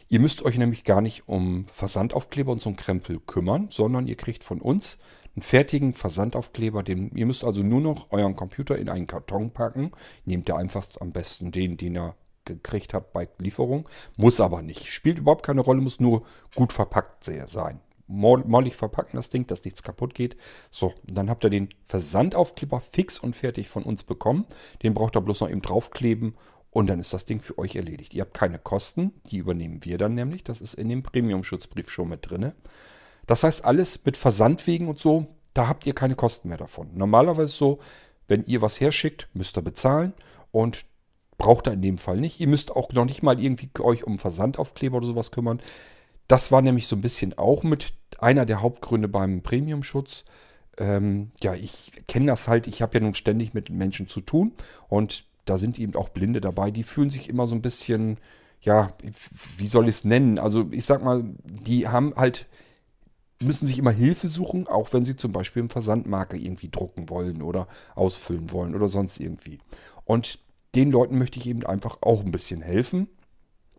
Ihr müsst euch nämlich gar nicht um Versandaufkleber und so einen Krempel kümmern, sondern ihr kriegt von uns einen fertigen Versandaufkleber. Den, ihr müsst also nur noch euren Computer in einen Karton packen. Nehmt ihr einfach am besten den, den ihr gekriegt habt bei Lieferung. Muss aber nicht. Spielt überhaupt keine Rolle, muss nur gut verpackt sein mollig verpacken, das Ding, dass nichts kaputt geht. So, dann habt ihr den Versandaufkleber fix und fertig von uns bekommen. Den braucht ihr bloß noch eben draufkleben und dann ist das Ding für euch erledigt. Ihr habt keine Kosten, die übernehmen wir dann nämlich. Das ist in dem Premium-Schutzbrief schon mit drin. Das heißt, alles mit Versandwegen und so, da habt ihr keine Kosten mehr davon. Normalerweise so, wenn ihr was herschickt, müsst ihr bezahlen und braucht ihr in dem Fall nicht. Ihr müsst auch noch nicht mal irgendwie euch um Versandaufkleber oder sowas kümmern. Das war nämlich so ein bisschen auch mit einer der Hauptgründe beim Premium-Schutz. Ähm, ja, ich kenne das halt, ich habe ja nun ständig mit Menschen zu tun und da sind eben auch Blinde dabei, die fühlen sich immer so ein bisschen, ja, wie soll ich es nennen? Also ich sag mal, die haben halt, müssen sich immer Hilfe suchen, auch wenn sie zum Beispiel eine Versandmarke irgendwie drucken wollen oder ausfüllen wollen oder sonst irgendwie. Und den Leuten möchte ich eben einfach auch ein bisschen helfen.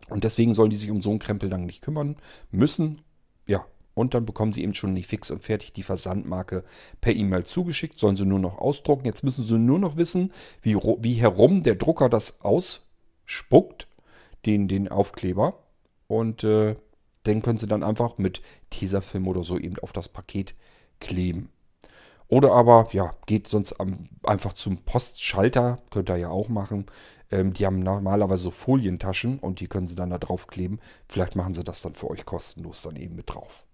Und deswegen sollen die sich um so einen Krempel dann nicht kümmern müssen. Ja, und dann bekommen sie eben schon nicht fix und fertig die Versandmarke per E-Mail zugeschickt, sollen sie nur noch ausdrucken. Jetzt müssen sie nur noch wissen, wie, wie herum der Drucker das ausspuckt, den, den Aufkleber. Und äh, den können sie dann einfach mit Tesafilm oder so eben auf das Paket kleben. Oder aber, ja, geht sonst am, einfach zum Postschalter, könnt ihr ja auch machen. Ähm, die haben normalerweise Folientaschen und die können sie dann da drauf kleben. Vielleicht machen sie das dann für euch kostenlos dann eben mit drauf.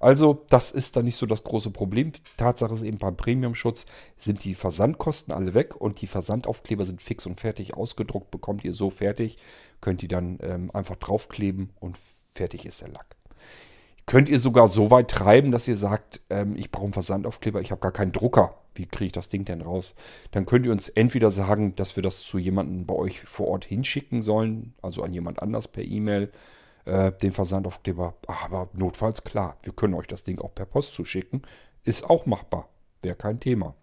Also, das ist dann nicht so das große Problem. Tatsache ist eben beim Premium-Schutz sind die Versandkosten alle weg und die Versandaufkleber sind fix und fertig ausgedruckt. Bekommt ihr so fertig, könnt ihr dann ähm, einfach draufkleben und fertig ist der Lack. Könnt ihr sogar so weit treiben, dass ihr sagt, ähm, ich brauche einen Versandaufkleber, ich habe gar keinen Drucker. Wie kriege ich das Ding denn raus? Dann könnt ihr uns entweder sagen, dass wir das zu jemandem bei euch vor Ort hinschicken sollen, also an jemand anders per E-Mail, äh, den Versandaufkleber. Aber notfalls klar, wir können euch das Ding auch per Post zuschicken. Ist auch machbar. Wäre kein Thema.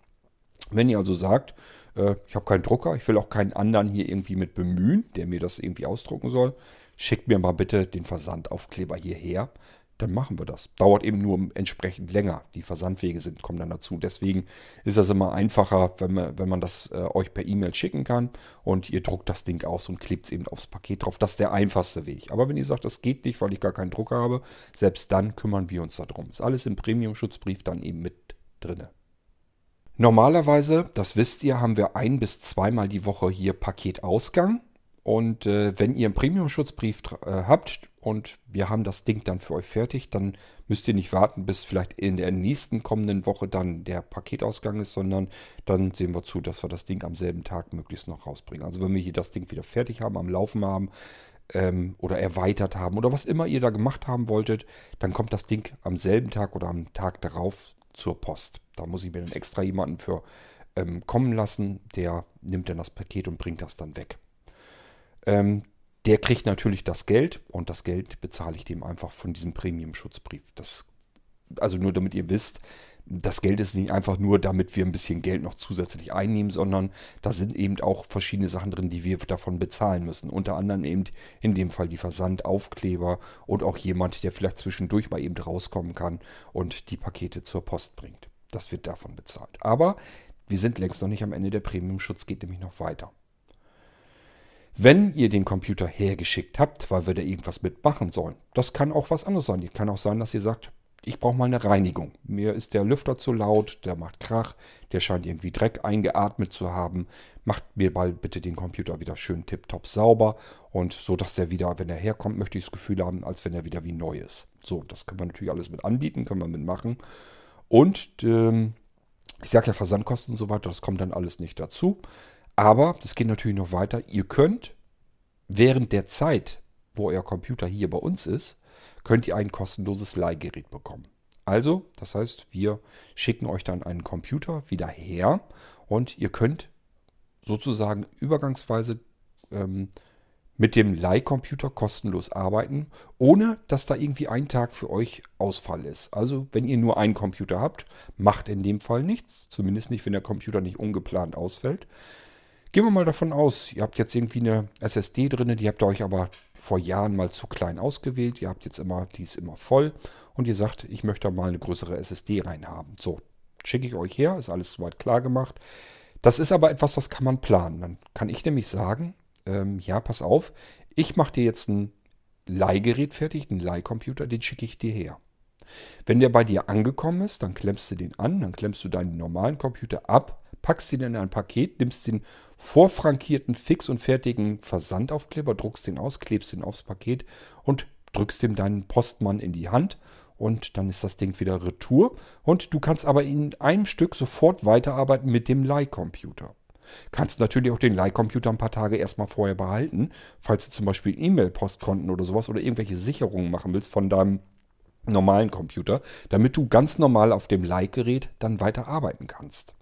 Wenn ihr also sagt, äh, ich habe keinen Drucker, ich will auch keinen anderen hier irgendwie mit bemühen, der mir das irgendwie ausdrucken soll, schickt mir mal bitte den Versandaufkleber hierher dann machen wir das. Dauert eben nur entsprechend länger. Die Versandwege sind, kommen dann dazu. Deswegen ist das immer einfacher, wenn man, wenn man das äh, euch per E-Mail schicken kann und ihr druckt das Ding aus und klebt es eben aufs Paket drauf. Das ist der einfachste Weg. Aber wenn ihr sagt, das geht nicht, weil ich gar keinen Drucker habe, selbst dann kümmern wir uns darum. Ist alles im Premium-Schutzbrief dann eben mit drinne. Normalerweise, das wisst ihr, haben wir ein bis zweimal die Woche hier Paketausgang. Und äh, wenn ihr einen Premium-Schutzbrief äh, habt und wir haben das Ding dann für euch fertig, dann müsst ihr nicht warten, bis vielleicht in der nächsten kommenden Woche dann der Paketausgang ist, sondern dann sehen wir zu, dass wir das Ding am selben Tag möglichst noch rausbringen. Also wenn wir hier das Ding wieder fertig haben, am Laufen haben ähm, oder erweitert haben oder was immer ihr da gemacht haben wolltet, dann kommt das Ding am selben Tag oder am Tag darauf zur Post. Da muss ich mir dann extra jemanden für ähm, kommen lassen, der nimmt dann das Paket und bringt das dann weg. Ähm, der kriegt natürlich das Geld und das Geld bezahle ich dem einfach von diesem Premium-Schutzbrief. Also nur damit ihr wisst, das Geld ist nicht einfach nur, damit wir ein bisschen Geld noch zusätzlich einnehmen, sondern da sind eben auch verschiedene Sachen drin, die wir davon bezahlen müssen. Unter anderem eben in dem Fall die Versandaufkleber und auch jemand, der vielleicht zwischendurch mal eben rauskommen kann und die Pakete zur Post bringt. Das wird davon bezahlt. Aber wir sind längst noch nicht am Ende. Der Premium-Schutz geht nämlich noch weiter. Wenn ihr den Computer hergeschickt habt, weil wir da irgendwas mitmachen sollen, das kann auch was anderes sein. Kann auch sein, dass ihr sagt, ich brauche mal eine Reinigung. Mir ist der Lüfter zu laut, der macht Krach, der scheint irgendwie Dreck eingeatmet zu haben. Macht mir mal bitte den Computer wieder schön tipptopp sauber und so, dass der wieder, wenn er herkommt, möchte ich das Gefühl haben, als wenn er wieder wie neu ist. So, das können wir natürlich alles mit anbieten, können wir mitmachen. Und ähm, ich sage ja Versandkosten und so weiter, das kommt dann alles nicht dazu. Aber das geht natürlich noch weiter. Ihr könnt während der Zeit, wo euer Computer hier bei uns ist, könnt ihr ein kostenloses Leihgerät bekommen. Also, das heißt, wir schicken euch dann einen Computer wieder her und ihr könnt sozusagen übergangsweise ähm, mit dem Leihcomputer kostenlos arbeiten, ohne dass da irgendwie ein Tag für euch Ausfall ist. Also wenn ihr nur einen Computer habt, macht in dem Fall nichts, zumindest nicht, wenn der Computer nicht ungeplant ausfällt. Gehen wir mal davon aus, ihr habt jetzt irgendwie eine SSD drin, die habt ihr euch aber vor Jahren mal zu klein ausgewählt. Ihr habt jetzt immer, die ist immer voll und ihr sagt, ich möchte mal eine größere SSD reinhaben. So, schicke ich euch her, ist alles soweit klar gemacht. Das ist aber etwas, das kann man planen. Dann kann ich nämlich sagen, ähm, ja, pass auf, ich mache dir jetzt ein Leihgerät fertig, einen Leihcomputer, den schicke ich dir her. Wenn der bei dir angekommen ist, dann klemmst du den an, dann klemmst du deinen normalen Computer ab, packst ihn in ein Paket, nimmst den vorfrankierten, fix und fertigen Versandaufkleber, druckst den aus, klebst den aufs Paket und drückst ihm deinen Postmann in die Hand und dann ist das Ding wieder retour. Und du kannst aber in einem Stück sofort weiterarbeiten mit dem Leihcomputer. Kannst natürlich auch den Leihcomputer ein paar Tage erstmal vorher behalten, falls du zum Beispiel E-Mail-Postkonten oder sowas oder irgendwelche Sicherungen machen willst von deinem normalen Computer, damit du ganz normal auf dem Leihgerät dann weiter arbeiten kannst.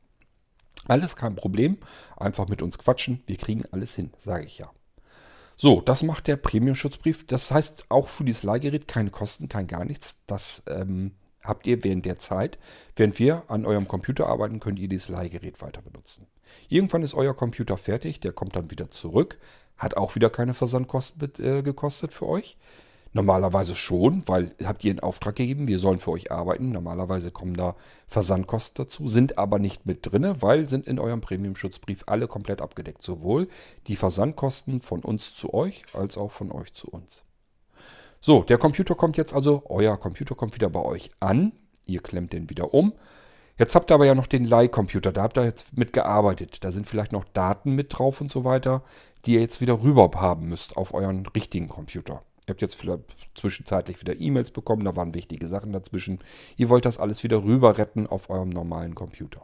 Alles kein Problem, einfach mit uns quatschen, wir kriegen alles hin, sage ich ja. So, das macht der Premium-Schutzbrief. Das heißt auch für dieses Leihgerät keine Kosten, kein gar nichts. Das ähm, habt ihr während der Zeit. Während wir an eurem Computer arbeiten, könnt ihr dieses Leihgerät weiter benutzen. Irgendwann ist euer Computer fertig, der kommt dann wieder zurück. Hat auch wieder keine Versandkosten äh, gekostet für euch. Normalerweise schon, weil habt ihr einen Auftrag gegeben, wir sollen für euch arbeiten. Normalerweise kommen da Versandkosten dazu, sind aber nicht mit drin, weil sind in eurem Premium-Schutzbrief alle komplett abgedeckt. Sowohl die Versandkosten von uns zu euch als auch von euch zu uns. So, der Computer kommt jetzt also, euer Computer kommt wieder bei euch an. Ihr klemmt den wieder um. Jetzt habt ihr aber ja noch den Leihcomputer, da habt ihr jetzt mit gearbeitet. Da sind vielleicht noch Daten mit drauf und so weiter, die ihr jetzt wieder rüber haben müsst auf euren richtigen Computer. Ihr habt jetzt vielleicht zwischenzeitlich wieder E-Mails bekommen, da waren wichtige Sachen dazwischen. Ihr wollt das alles wieder rüber retten auf eurem normalen Computer.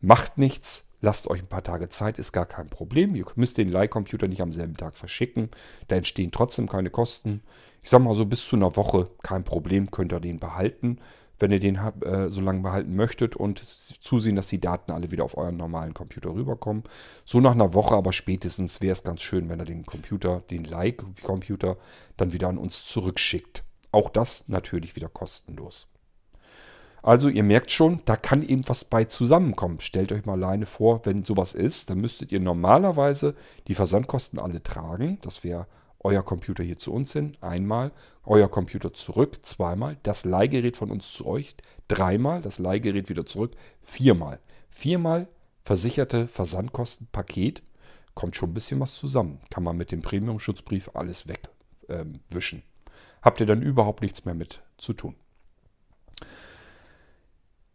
Macht nichts, lasst euch ein paar Tage Zeit, ist gar kein Problem. Ihr müsst den Leihcomputer nicht am selben Tag verschicken. Da entstehen trotzdem keine Kosten. Ich sag mal so bis zu einer Woche, kein Problem, könnt ihr den behalten, wenn ihr den äh, so lange behalten möchtet und zusehen, dass die Daten alle wieder auf euren normalen Computer rüberkommen. So nach einer Woche aber spätestens wäre es ganz schön, wenn ihr den Computer, den Leihcomputer, dann wieder an uns zurückschickt. Auch das natürlich wieder kostenlos. Also ihr merkt schon, da kann eben was bei zusammenkommen. Stellt euch mal alleine vor, wenn sowas ist, dann müsstet ihr normalerweise die Versandkosten alle tragen. Das wäre euer Computer hier zu uns hin, einmal, euer Computer zurück, zweimal, das Leihgerät von uns zu euch, dreimal, das Leihgerät wieder zurück, viermal. Viermal versicherte Versandkosten, Paket, kommt schon ein bisschen was zusammen. Kann man mit dem Premium-Schutzbrief alles wegwischen. Ähm, Habt ihr dann überhaupt nichts mehr mit zu tun.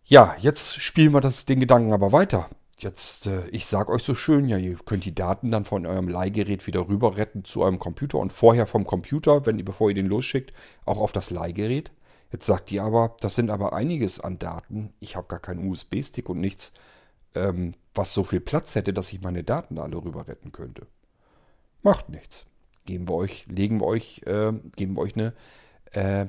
Ja, jetzt spielen wir das, den Gedanken aber weiter. Jetzt, äh, ich sage euch so schön, ja, ihr könnt die Daten dann von eurem Leihgerät wieder rüber retten zu eurem Computer und vorher vom Computer, wenn ihr, bevor ihr den losschickt, auch auf das Leihgerät. Jetzt sagt ihr aber, das sind aber einiges an Daten. Ich habe gar keinen USB-Stick und nichts, ähm, was so viel Platz hätte, dass ich meine Daten alle rüber retten könnte. Macht nichts. Geben wir euch, legen wir euch, äh, geben wir euch eine äh,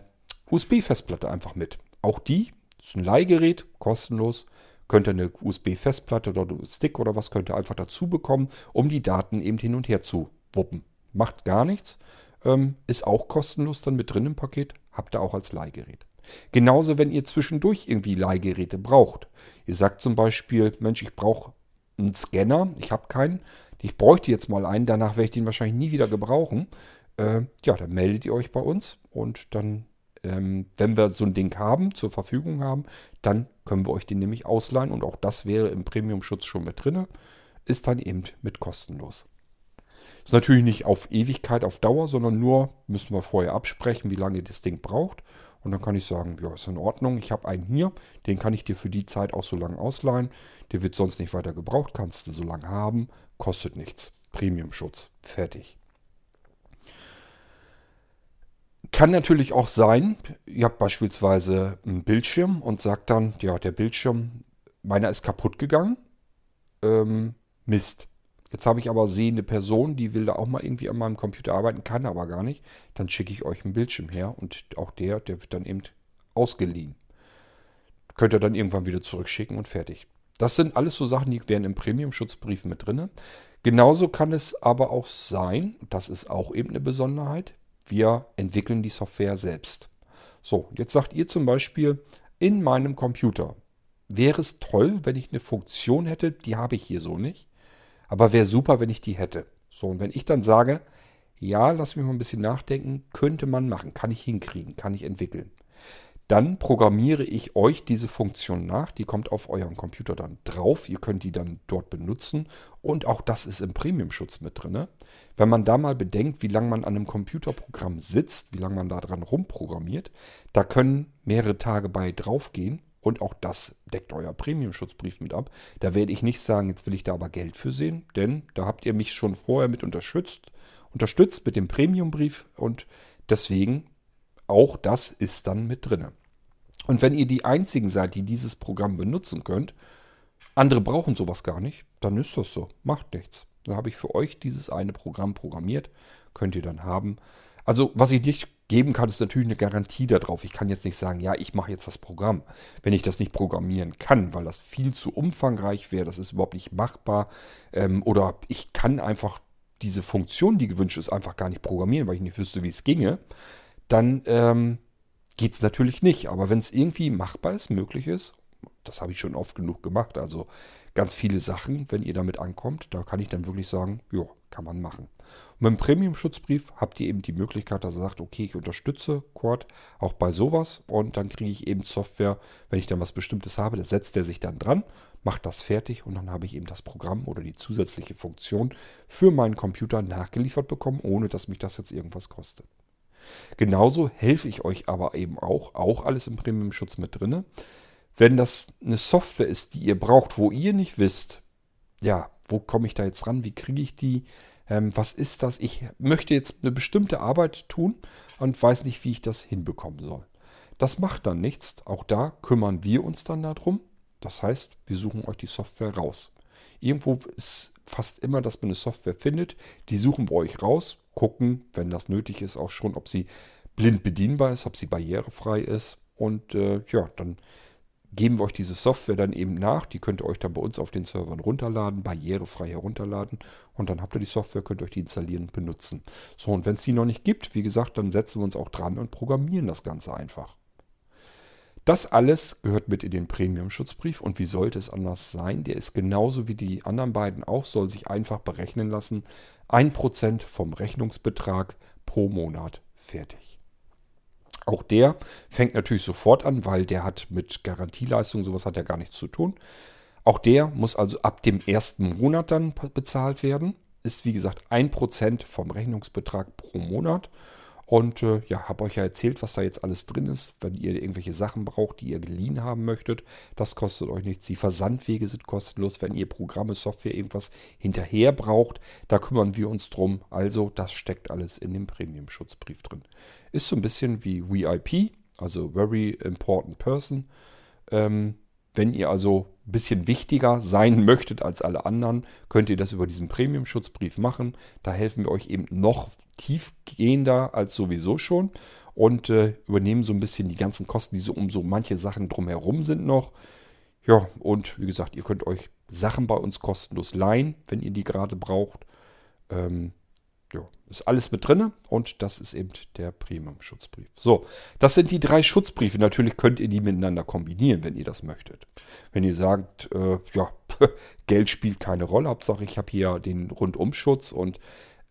USB-Festplatte einfach mit. Auch die ist ein Leihgerät, kostenlos. Könnt ihr eine USB-Festplatte oder Stick oder was könnt ihr einfach dazu bekommen, um die Daten eben hin und her zu wuppen. Macht gar nichts. Ähm, ist auch kostenlos dann mit drin im Paket. Habt ihr auch als Leihgerät. Genauso, wenn ihr zwischendurch irgendwie Leihgeräte braucht. Ihr sagt zum Beispiel, Mensch, ich brauche einen Scanner, ich habe keinen. Ich bräuchte jetzt mal einen, danach werde ich den wahrscheinlich nie wieder gebrauchen. Äh, ja, dann meldet ihr euch bei uns und dann ähm, wenn wir so ein Ding haben, zur Verfügung haben, dann können wir euch den nämlich ausleihen und auch das wäre im Premium-Schutz schon mit drin. Ist dann eben mit kostenlos. Ist natürlich nicht auf Ewigkeit, auf Dauer, sondern nur müssen wir vorher absprechen, wie lange das Ding braucht. Und dann kann ich sagen, ja, ist in Ordnung, ich habe einen hier, den kann ich dir für die Zeit auch so lange ausleihen. Der wird sonst nicht weiter gebraucht, kannst du so lange haben, kostet nichts. Premium-Schutz, fertig. Kann natürlich auch sein, ihr habt beispielsweise einen Bildschirm und sagt dann, ja, der Bildschirm, meiner ist kaputt gegangen. Ähm, Mist. Jetzt habe ich aber sehende Person, die will da auch mal irgendwie an meinem Computer arbeiten, kann aber gar nicht. Dann schicke ich euch einen Bildschirm her und auch der, der wird dann eben ausgeliehen. Könnt ihr dann irgendwann wieder zurückschicken und fertig. Das sind alles so Sachen, die wären im Premium-Schutzbrief mit drin. Genauso kann es aber auch sein, das ist auch eben eine Besonderheit, wir entwickeln die Software selbst. So, jetzt sagt ihr zum Beispiel, in meinem Computer wäre es toll, wenn ich eine Funktion hätte, die habe ich hier so nicht. Aber wäre super, wenn ich die hätte. So, und wenn ich dann sage, ja, lass mich mal ein bisschen nachdenken, könnte man machen, kann ich hinkriegen, kann ich entwickeln dann programmiere ich euch diese Funktion nach. Die kommt auf euren Computer dann drauf. Ihr könnt die dann dort benutzen. Und auch das ist im Premium-Schutz mit drin. Wenn man da mal bedenkt, wie lange man an einem Computerprogramm sitzt, wie lange man da dran rumprogrammiert, da können mehrere Tage bei draufgehen. Und auch das deckt euer Premium-Schutzbrief mit ab. Da werde ich nicht sagen, jetzt will ich da aber Geld für sehen, denn da habt ihr mich schon vorher mit unterstützt, unterstützt mit dem Premium-Brief und deswegen auch das ist dann mit drinne. Und wenn ihr die einzigen seid, die dieses Programm benutzen könnt, andere brauchen sowas gar nicht, dann ist das so. Macht nichts. Da habe ich für euch dieses eine Programm programmiert. Könnt ihr dann haben. Also, was ich nicht geben kann, ist natürlich eine Garantie darauf. Ich kann jetzt nicht sagen, ja, ich mache jetzt das Programm, wenn ich das nicht programmieren kann, weil das viel zu umfangreich wäre. Das ist überhaupt nicht machbar. Ähm, oder ich kann einfach diese Funktion, die gewünscht ist, einfach gar nicht programmieren, weil ich nicht wüsste, wie es ginge. Dann ähm, geht es natürlich nicht. Aber wenn es irgendwie machbar ist, möglich ist, das habe ich schon oft genug gemacht. Also ganz viele Sachen, wenn ihr damit ankommt, da kann ich dann wirklich sagen, ja, kann man machen. Und mit dem Premium-Schutzbrief habt ihr eben die Möglichkeit, dass ihr sagt, okay, ich unterstütze Quad auch bei sowas und dann kriege ich eben Software, wenn ich dann was Bestimmtes habe, das setzt er sich dann dran, macht das fertig und dann habe ich eben das Programm oder die zusätzliche Funktion für meinen Computer nachgeliefert bekommen, ohne dass mich das jetzt irgendwas kostet. Genauso helfe ich euch aber eben auch, auch alles im Premium-Schutz mit drin. Wenn das eine Software ist, die ihr braucht, wo ihr nicht wisst, ja, wo komme ich da jetzt ran, wie kriege ich die, ähm, was ist das? Ich möchte jetzt eine bestimmte Arbeit tun und weiß nicht, wie ich das hinbekommen soll. Das macht dann nichts. Auch da kümmern wir uns dann darum. Das heißt, wir suchen euch die Software raus. Irgendwo ist fast immer, dass man eine Software findet. Die suchen wir euch raus, gucken, wenn das nötig ist, auch schon, ob sie blind bedienbar ist, ob sie barrierefrei ist. Und äh, ja, dann geben wir euch diese Software dann eben nach. Die könnt ihr euch dann bei uns auf den Servern runterladen, barrierefrei herunterladen. Und dann habt ihr die Software, könnt ihr euch die installieren und benutzen. So, und wenn es die noch nicht gibt, wie gesagt, dann setzen wir uns auch dran und programmieren das Ganze einfach. Das alles gehört mit in den Premium-Schutzbrief und wie sollte es anders sein? Der ist genauso wie die anderen beiden auch, soll sich einfach berechnen lassen. 1% vom Rechnungsbetrag pro Monat fertig. Auch der fängt natürlich sofort an, weil der hat mit Garantieleistung, sowas hat er gar nichts zu tun. Auch der muss also ab dem ersten Monat dann bezahlt werden. Ist wie gesagt 1% vom Rechnungsbetrag pro Monat. Und äh, ja, habe euch ja erzählt, was da jetzt alles drin ist. Wenn ihr irgendwelche Sachen braucht, die ihr geliehen haben möchtet, das kostet euch nichts. Die Versandwege sind kostenlos. Wenn ihr Programme, Software, irgendwas hinterher braucht, da kümmern wir uns drum. Also das steckt alles in dem Premium-Schutzbrief drin. Ist so ein bisschen wie VIP, also Very Important Person. Ähm, wenn ihr also ein bisschen wichtiger sein *laughs* möchtet als alle anderen, könnt ihr das über diesen Premium-Schutzbrief machen. Da helfen wir euch eben noch tiefgehender als sowieso schon und äh, übernehmen so ein bisschen die ganzen Kosten, die so um so manche Sachen drumherum sind noch. Ja, und wie gesagt, ihr könnt euch Sachen bei uns kostenlos leihen, wenn ihr die gerade braucht. Ähm, ja, ist alles mit drin und das ist eben der Premium-Schutzbrief. So, das sind die drei Schutzbriefe. Natürlich könnt ihr die miteinander kombinieren, wenn ihr das möchtet. Wenn ihr sagt, äh, ja, *laughs* Geld spielt keine Rolle, Hauptsache ich habe hier den Rundumschutz und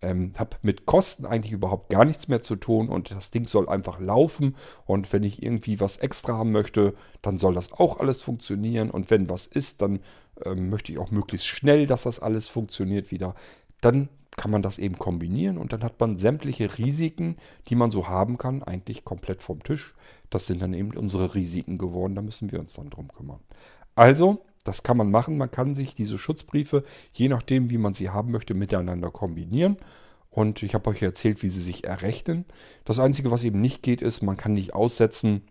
ähm, habe mit Kosten eigentlich überhaupt gar nichts mehr zu tun und das Ding soll einfach laufen und wenn ich irgendwie was extra haben möchte, dann soll das auch alles funktionieren und wenn was ist, dann ähm, möchte ich auch möglichst schnell, dass das alles funktioniert wieder. Dann kann man das eben kombinieren und dann hat man sämtliche Risiken, die man so haben kann, eigentlich komplett vom Tisch. Das sind dann eben unsere Risiken geworden, da müssen wir uns dann drum kümmern. Also, das kann man machen. Man kann sich diese Schutzbriefe, je nachdem, wie man sie haben möchte, miteinander kombinieren. Und ich habe euch erzählt, wie sie sich errechnen. Das Einzige, was eben nicht geht, ist, man kann nicht aussetzen,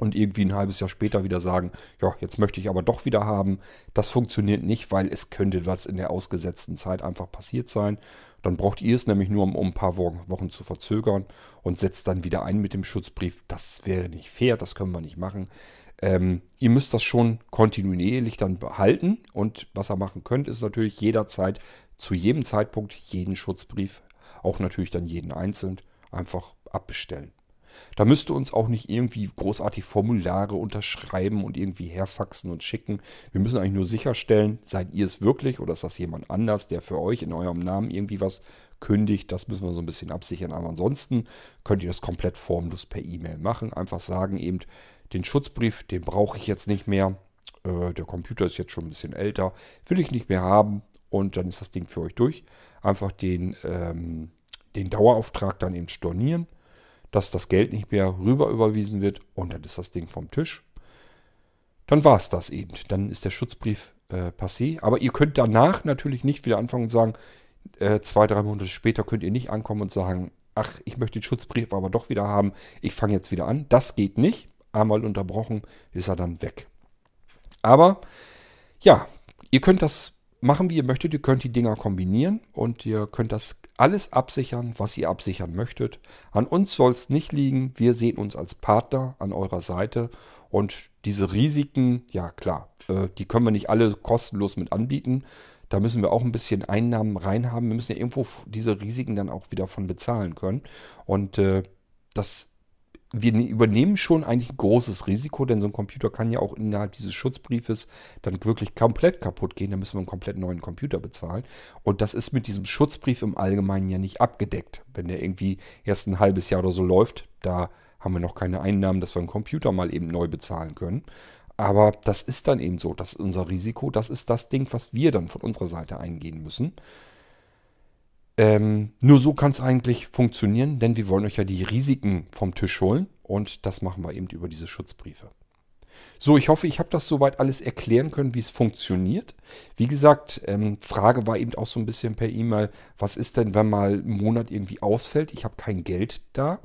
und irgendwie ein halbes Jahr später wieder sagen, ja, jetzt möchte ich aber doch wieder haben. Das funktioniert nicht, weil es könnte was in der ausgesetzten Zeit einfach passiert sein. Dann braucht ihr es nämlich nur, um, ein paar Wochen zu verzögern und setzt dann wieder ein mit dem Schutzbrief. Das wäre nicht fair, das können wir nicht machen. Ähm, ihr müsst das schon kontinuierlich dann behalten und was ihr machen könnt, ist natürlich jederzeit zu jedem Zeitpunkt jeden Schutzbrief, auch natürlich dann jeden einzeln, einfach abbestellen. Da müsst ihr uns auch nicht irgendwie großartig Formulare unterschreiben und irgendwie herfaxen und schicken. Wir müssen eigentlich nur sicherstellen, seid ihr es wirklich oder ist das jemand anders, der für euch in eurem Namen irgendwie was kündigt. Das müssen wir so ein bisschen absichern. Aber ansonsten könnt ihr das komplett formlos per E-Mail machen. Einfach sagen eben, den Schutzbrief, den brauche ich jetzt nicht mehr. Äh, der Computer ist jetzt schon ein bisschen älter. Will ich nicht mehr haben. Und dann ist das Ding für euch durch. Einfach den, ähm, den Dauerauftrag dann eben stornieren dass das Geld nicht mehr rüber überwiesen wird und dann ist das Ding vom Tisch. Dann war es das eben. Dann ist der Schutzbrief äh, passé. Aber ihr könnt danach natürlich nicht wieder anfangen und sagen, äh, zwei, drei Monate später könnt ihr nicht ankommen und sagen, ach, ich möchte den Schutzbrief aber doch wieder haben, ich fange jetzt wieder an. Das geht nicht. Einmal unterbrochen ist er dann weg. Aber ja, ihr könnt das machen, wie ihr möchtet. Ihr könnt die Dinger kombinieren und ihr könnt das alles absichern, was ihr absichern möchtet. An uns soll es nicht liegen. Wir sehen uns als Partner an eurer Seite und diese Risiken, ja klar, äh, die können wir nicht alle kostenlos mit anbieten. Da müssen wir auch ein bisschen Einnahmen reinhaben. Wir müssen ja irgendwo diese Risiken dann auch wieder von bezahlen können. Und äh, das wir ne-, übernehmen schon eigentlich ein großes Risiko, denn so ein Computer kann ja auch innerhalb dieses Schutzbriefes dann wirklich komplett kaputt gehen. Da müssen wir einen komplett neuen Computer bezahlen. Und das ist mit diesem Schutzbrief im Allgemeinen ja nicht abgedeckt. Wenn der irgendwie erst ein halbes Jahr oder so läuft, da haben wir noch keine Einnahmen, dass wir einen Computer mal eben neu bezahlen können. Aber das ist dann eben so, das ist unser Risiko, das ist das Ding, was wir dann von unserer Seite eingehen müssen. Ähm, nur so kann es eigentlich funktionieren, denn wir wollen euch ja die Risiken vom Tisch holen und das machen wir eben über diese Schutzbriefe. So, ich hoffe, ich habe das soweit alles erklären können, wie es funktioniert. Wie gesagt, ähm, Frage war eben auch so ein bisschen per E-Mail, was ist denn, wenn mal ein Monat irgendwie ausfällt? Ich habe kein Geld da.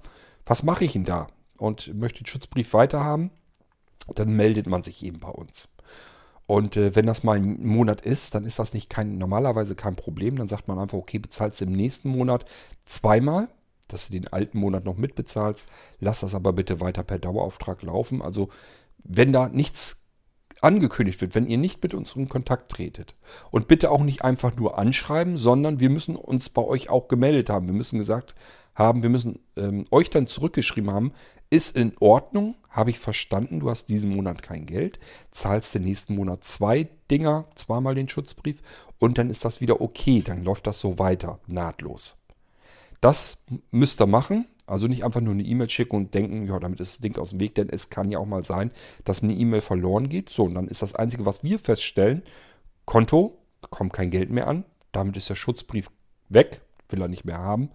Was mache ich denn da? Und möchte den Schutzbrief weiterhaben? Dann meldet man sich eben bei uns. Und äh, wenn das mal ein Monat ist, dann ist das nicht kein, normalerweise kein Problem. Dann sagt man einfach, okay, bezahlst im nächsten Monat zweimal, dass du den alten Monat noch mitbezahlst. Lass das aber bitte weiter per Dauerauftrag laufen. Also wenn da nichts angekündigt wird, wenn ihr nicht mit uns in Kontakt tretet. Und bitte auch nicht einfach nur anschreiben, sondern wir müssen uns bei euch auch gemeldet haben. Wir müssen gesagt haben, wir müssen ähm, euch dann zurückgeschrieben haben, ist in Ordnung, habe ich verstanden, du hast diesen Monat kein Geld, zahlst den nächsten Monat zwei Dinger, zweimal den Schutzbrief und dann ist das wieder okay, dann läuft das so weiter, nahtlos. Das müsst ihr machen, also nicht einfach nur eine E-Mail schicken und denken, ja, damit ist das Ding aus dem Weg, denn es kann ja auch mal sein, dass eine E-Mail verloren geht. So, und dann ist das Einzige, was wir feststellen, Konto, kommt kein Geld mehr an, damit ist der Schutzbrief weg, will er nicht mehr haben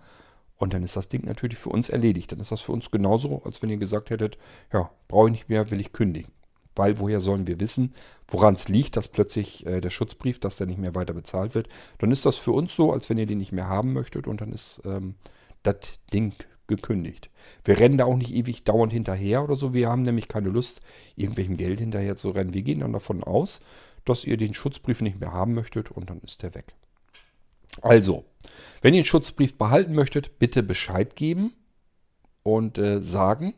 Und dann ist das Ding natürlich für uns erledigt. Dann ist das für uns genauso, als wenn ihr gesagt hättet, ja, brauche ich nicht mehr, will ich kündigen. Weil woher sollen wir wissen, woran es liegt, dass plötzlich äh, der Schutzbrief, dass der nicht mehr weiter bezahlt wird. Dann ist das für uns so, als wenn ihr den nicht mehr haben möchtet und dann ist ähm, das Ding gekündigt. Wir rennen da auch nicht ewig dauernd hinterher oder so. Wir haben nämlich keine Lust, irgendwelchem Geld hinterher zu rennen. Wir gehen dann davon aus, dass ihr den Schutzbrief nicht mehr haben möchtet und dann ist der weg. Also, wenn ihr den Schutzbrief behalten möchtet, bitte Bescheid geben und äh, sagen,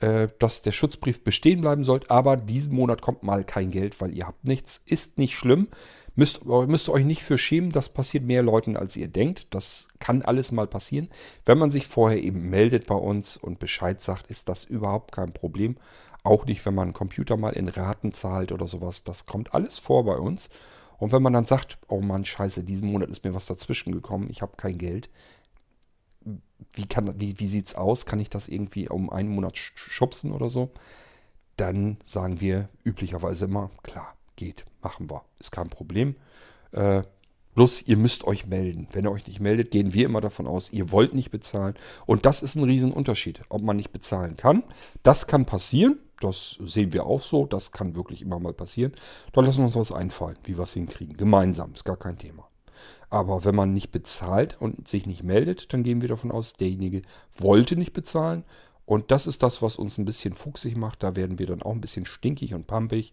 äh, dass der Schutzbrief bestehen bleiben soll, aber diesen Monat kommt mal kein Geld, weil ihr habt nichts. Ist nicht schlimm. Müsst, müsst euch nicht für schämen, das passiert mehr Leuten, als ihr denkt. Das kann alles mal passieren. Wenn man sich vorher eben meldet bei uns und Bescheid sagt, ist das überhaupt kein Problem. Auch nicht, wenn man einen Computer mal in Raten zahlt oder sowas. Das kommt alles vor bei uns. Und wenn man dann sagt, oh Mann, scheiße, diesen Monat ist mir was dazwischen gekommen, ich habe kein Geld. Wie, wie, wie sieht es aus? Kann ich das irgendwie um einen Monat schubsen oder so? Dann sagen wir üblicherweise immer, klar, geht, machen wir, ist kein Problem. Äh, bloß ihr müsst euch melden. Wenn ihr euch nicht meldet, gehen wir immer davon aus, ihr wollt nicht bezahlen. Und das ist ein Riesenunterschied, ob man nicht bezahlen kann. Das kann passieren. Das sehen wir auch so. Das kann wirklich immer mal passieren. Da lassen wir uns was einfallen, wie wir es hinkriegen. Gemeinsam, ist gar kein Thema. Aber wenn man nicht bezahlt und sich nicht meldet, dann gehen wir davon aus, derjenige wollte nicht bezahlen. Und das ist das, was uns ein bisschen fuchsig macht. Da werden wir dann auch ein bisschen stinkig und pampig,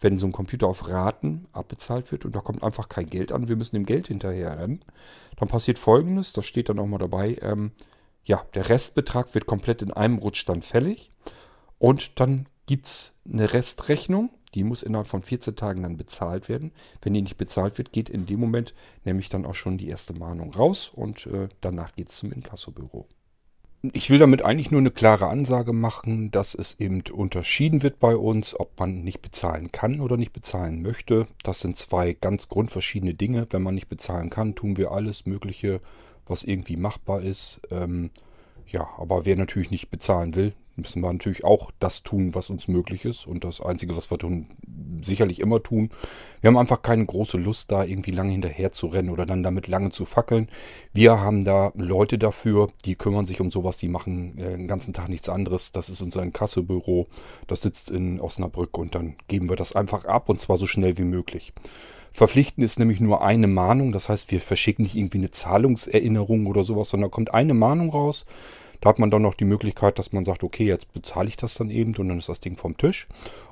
wenn so ein Computer auf Raten abbezahlt wird und da kommt einfach kein Geld an. Wir müssen dem Geld hinterher rennen. Dann passiert folgendes, das steht dann auch mal dabei. Ähm, ja, der Restbetrag wird komplett in einem Rutsch dann fällig. Und dann gibt es eine Restrechnung, die muss innerhalb von 14 Tagen dann bezahlt werden. Wenn die nicht bezahlt wird, geht in dem Moment nämlich dann auch schon die erste Mahnung raus und äh, danach geht es zum Inkassobüro. Ich will damit eigentlich nur eine klare Ansage machen, dass es eben unterschieden wird bei uns, ob man nicht bezahlen kann oder nicht bezahlen möchte. Das sind zwei ganz grundverschiedene Dinge. Wenn man nicht bezahlen kann, tun wir alles Mögliche, was irgendwie machbar ist. Ähm, ja, aber wer natürlich nicht bezahlen will, müssen wir natürlich auch das tun, was uns möglich ist. Und das Einzige, was wir tun, sicherlich immer tun. Wir haben einfach keine große Lust, da irgendwie lange hinterher zu rennen oder dann damit lange zu fackeln. Wir haben da Leute dafür, die kümmern sich um sowas, die machen äh, den ganzen Tag nichts anderes. Das ist unser Kassebüro, das sitzt in Osnabrück und dann geben wir das einfach ab und zwar so schnell wie möglich. Verpflichtend ist nämlich nur eine Mahnung, das heißt, wir verschicken nicht irgendwie eine Zahlungserinnerung oder sowas, sondern kommt eine Mahnung raus da hat man dann noch die Möglichkeit, dass man sagt, okay, jetzt bezahle ich das dann eben und dann ist das Ding vom Tisch.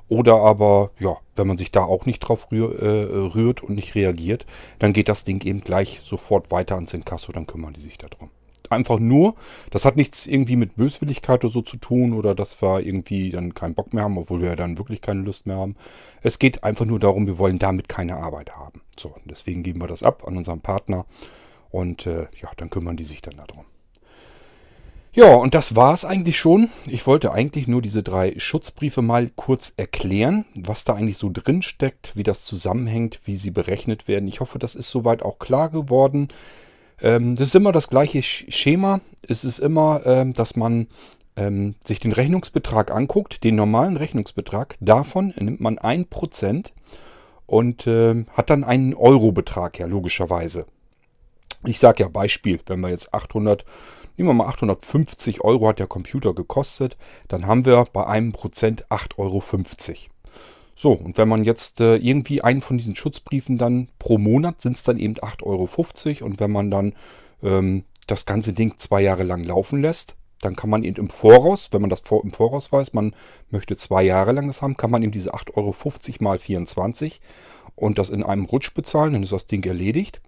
Oder aber, ja, wenn man sich da auch nicht drauf rühr, äh, rührt und nicht reagiert, dann geht das Ding eben gleich sofort weiter ans Inkasso, dann kümmern die sich darum. Einfach nur, das hat nichts irgendwie mit Böswilligkeit oder so zu tun oder dass wir irgendwie dann keinen Bock mehr haben, obwohl wir dann wirklich keine Lust mehr haben. Es geht einfach nur darum, wir wollen damit keine Arbeit haben. So, deswegen geben wir das ab an unseren Partner und äh, ja, dann kümmern die sich dann darum. Ja, und das war es eigentlich schon. Ich wollte eigentlich nur diese drei Schutzbriefe mal kurz erklären, was da eigentlich so drin steckt, wie das zusammenhängt, wie sie berechnet werden. Ich hoffe, das ist soweit auch klar geworden. Ähm, das ist immer das gleiche Schema. Es ist immer, ähm, dass man ähm, sich den Rechnungsbetrag anguckt, den normalen Rechnungsbetrag. Davon nimmt man ein Prozent und äh, hat dann einen Eurobetrag, ja, logischerweise. Ich sage ja Beispiel, wenn wir jetzt 800 Nehmen wir mal 850 Euro hat der Computer gekostet. Dann haben wir bei einem Prozent 8,50 Euro. So, und wenn man jetzt äh, irgendwie einen von diesen Schutzbriefen dann pro Monat sind es dann eben 8,50 Euro. Und wenn man dann ähm, das ganze Ding zwei Jahre lang laufen lässt, dann kann man eben im Voraus, wenn man das im Voraus weiß, man möchte zwei Jahre lang das haben, kann man eben diese 8,50 Euro mal 24 und das in einem Rutsch bezahlen, dann ist das Ding erledigt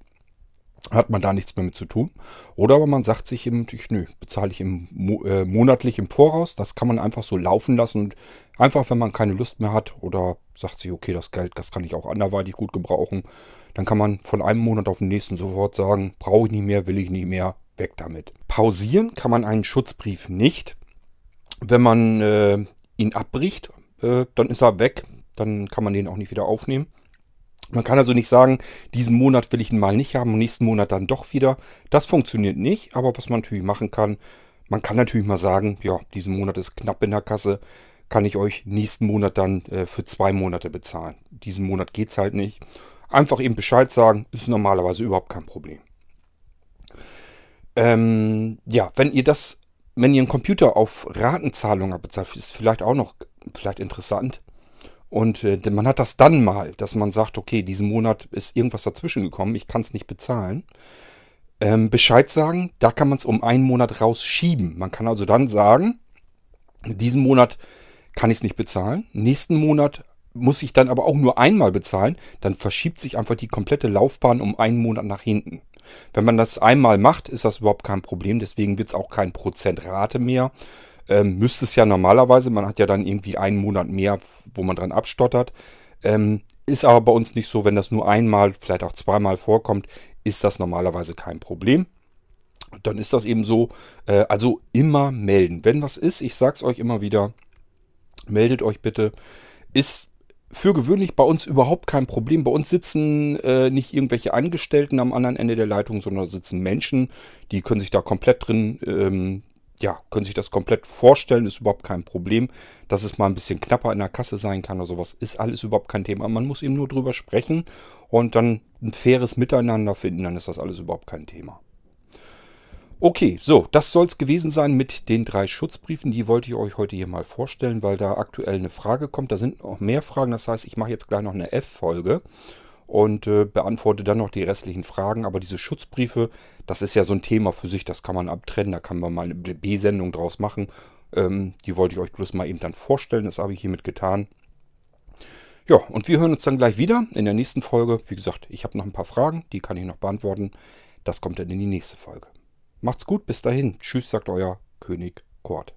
hat man da nichts mehr mit zu tun. Oder aber man sagt sich eben, nö, bezahle ich im, äh, monatlich im Voraus. Das kann man einfach so laufen lassen und einfach, wenn man keine Lust mehr hat oder sagt sich, okay, das Geld, das kann ich auch anderweitig gut gebrauchen, dann kann man von einem Monat auf den nächsten sofort sagen, brauche ich nicht mehr, will ich nicht mehr, weg damit. Pausieren kann man einen Schutzbrief nicht. Wenn man äh, ihn abbricht, äh, dann ist er weg. Dann kann man den auch nicht wieder aufnehmen. Man kann also nicht sagen, diesen Monat will ich ihn mal nicht haben und nächsten Monat dann doch wieder. Das funktioniert nicht, aber was man natürlich machen kann, man kann natürlich mal sagen, ja, diesen Monat ist knapp in der Kasse, kann ich euch nächsten Monat dann äh, für zwei Monate bezahlen. Diesen Monat geht es halt nicht. Einfach eben Bescheid sagen, ist normalerweise überhaupt kein Problem. Ähm, ja, wenn ihr das, wenn ihr einen Computer auf Ratenzahlung bezahlt, ist vielleicht auch noch vielleicht interessant. Und äh, man hat das dann mal, dass man sagt, okay, diesen Monat ist irgendwas dazwischen gekommen, ich kann es nicht bezahlen. Ähm, Bescheid sagen, da kann man es um einen Monat rausschieben. Man kann also dann sagen, diesen Monat kann ich es nicht bezahlen. Nächsten Monat muss ich dann aber auch nur einmal bezahlen. Dann verschiebt sich einfach die komplette Laufbahn um einen Monat nach hinten. Wenn man das einmal macht, ist das überhaupt kein Problem. Deswegen wird es auch kein Prozentrate mehr. Ähm, müsste es ja normalerweise. Man hat ja dann irgendwie einen Monat mehr, wo man dran abstottert. Ähm, ist aber bei uns nicht so. Wenn das nur einmal, vielleicht auch zweimal vorkommt, ist das normalerweise kein Problem. Dann ist das eben so. Äh, also immer melden. Wenn was ist, ich sag's euch immer wieder, meldet euch bitte. Ist für gewöhnlich bei uns überhaupt kein Problem. Bei uns sitzen äh, nicht irgendwelche Angestellten am anderen Ende der Leitung, sondern sitzen Menschen, die können sich da komplett drin, ähm, ja, können sich das komplett vorstellen, ist überhaupt kein Problem. Dass es mal ein bisschen knapper in der Kasse sein kann oder sowas, ist alles überhaupt kein Thema. Man muss eben nur drüber sprechen und dann ein faires Miteinander finden, dann ist das alles überhaupt kein Thema. Okay, so, das soll es gewesen sein mit den drei Schutzbriefen. Die wollte ich euch heute hier mal vorstellen, weil da aktuell eine Frage kommt. Da sind noch mehr Fragen, das heißt, ich mache jetzt gleich noch eine F-Folge und äh, beantworte dann noch die restlichen Fragen. Aber diese Schutzbriefe, das ist ja so ein Thema für sich, das kann man abtrennen, da kann man mal eine B-Sendung draus machen. Ähm, die wollte ich euch bloß mal eben dann vorstellen, das habe ich hiermit getan. Ja, und wir hören uns dann gleich wieder in der nächsten Folge. Wie gesagt, ich habe noch ein paar Fragen, die kann ich noch beantworten. Das kommt dann in die nächste Folge. Macht's gut, bis dahin. Tschüss, sagt euer König Kort.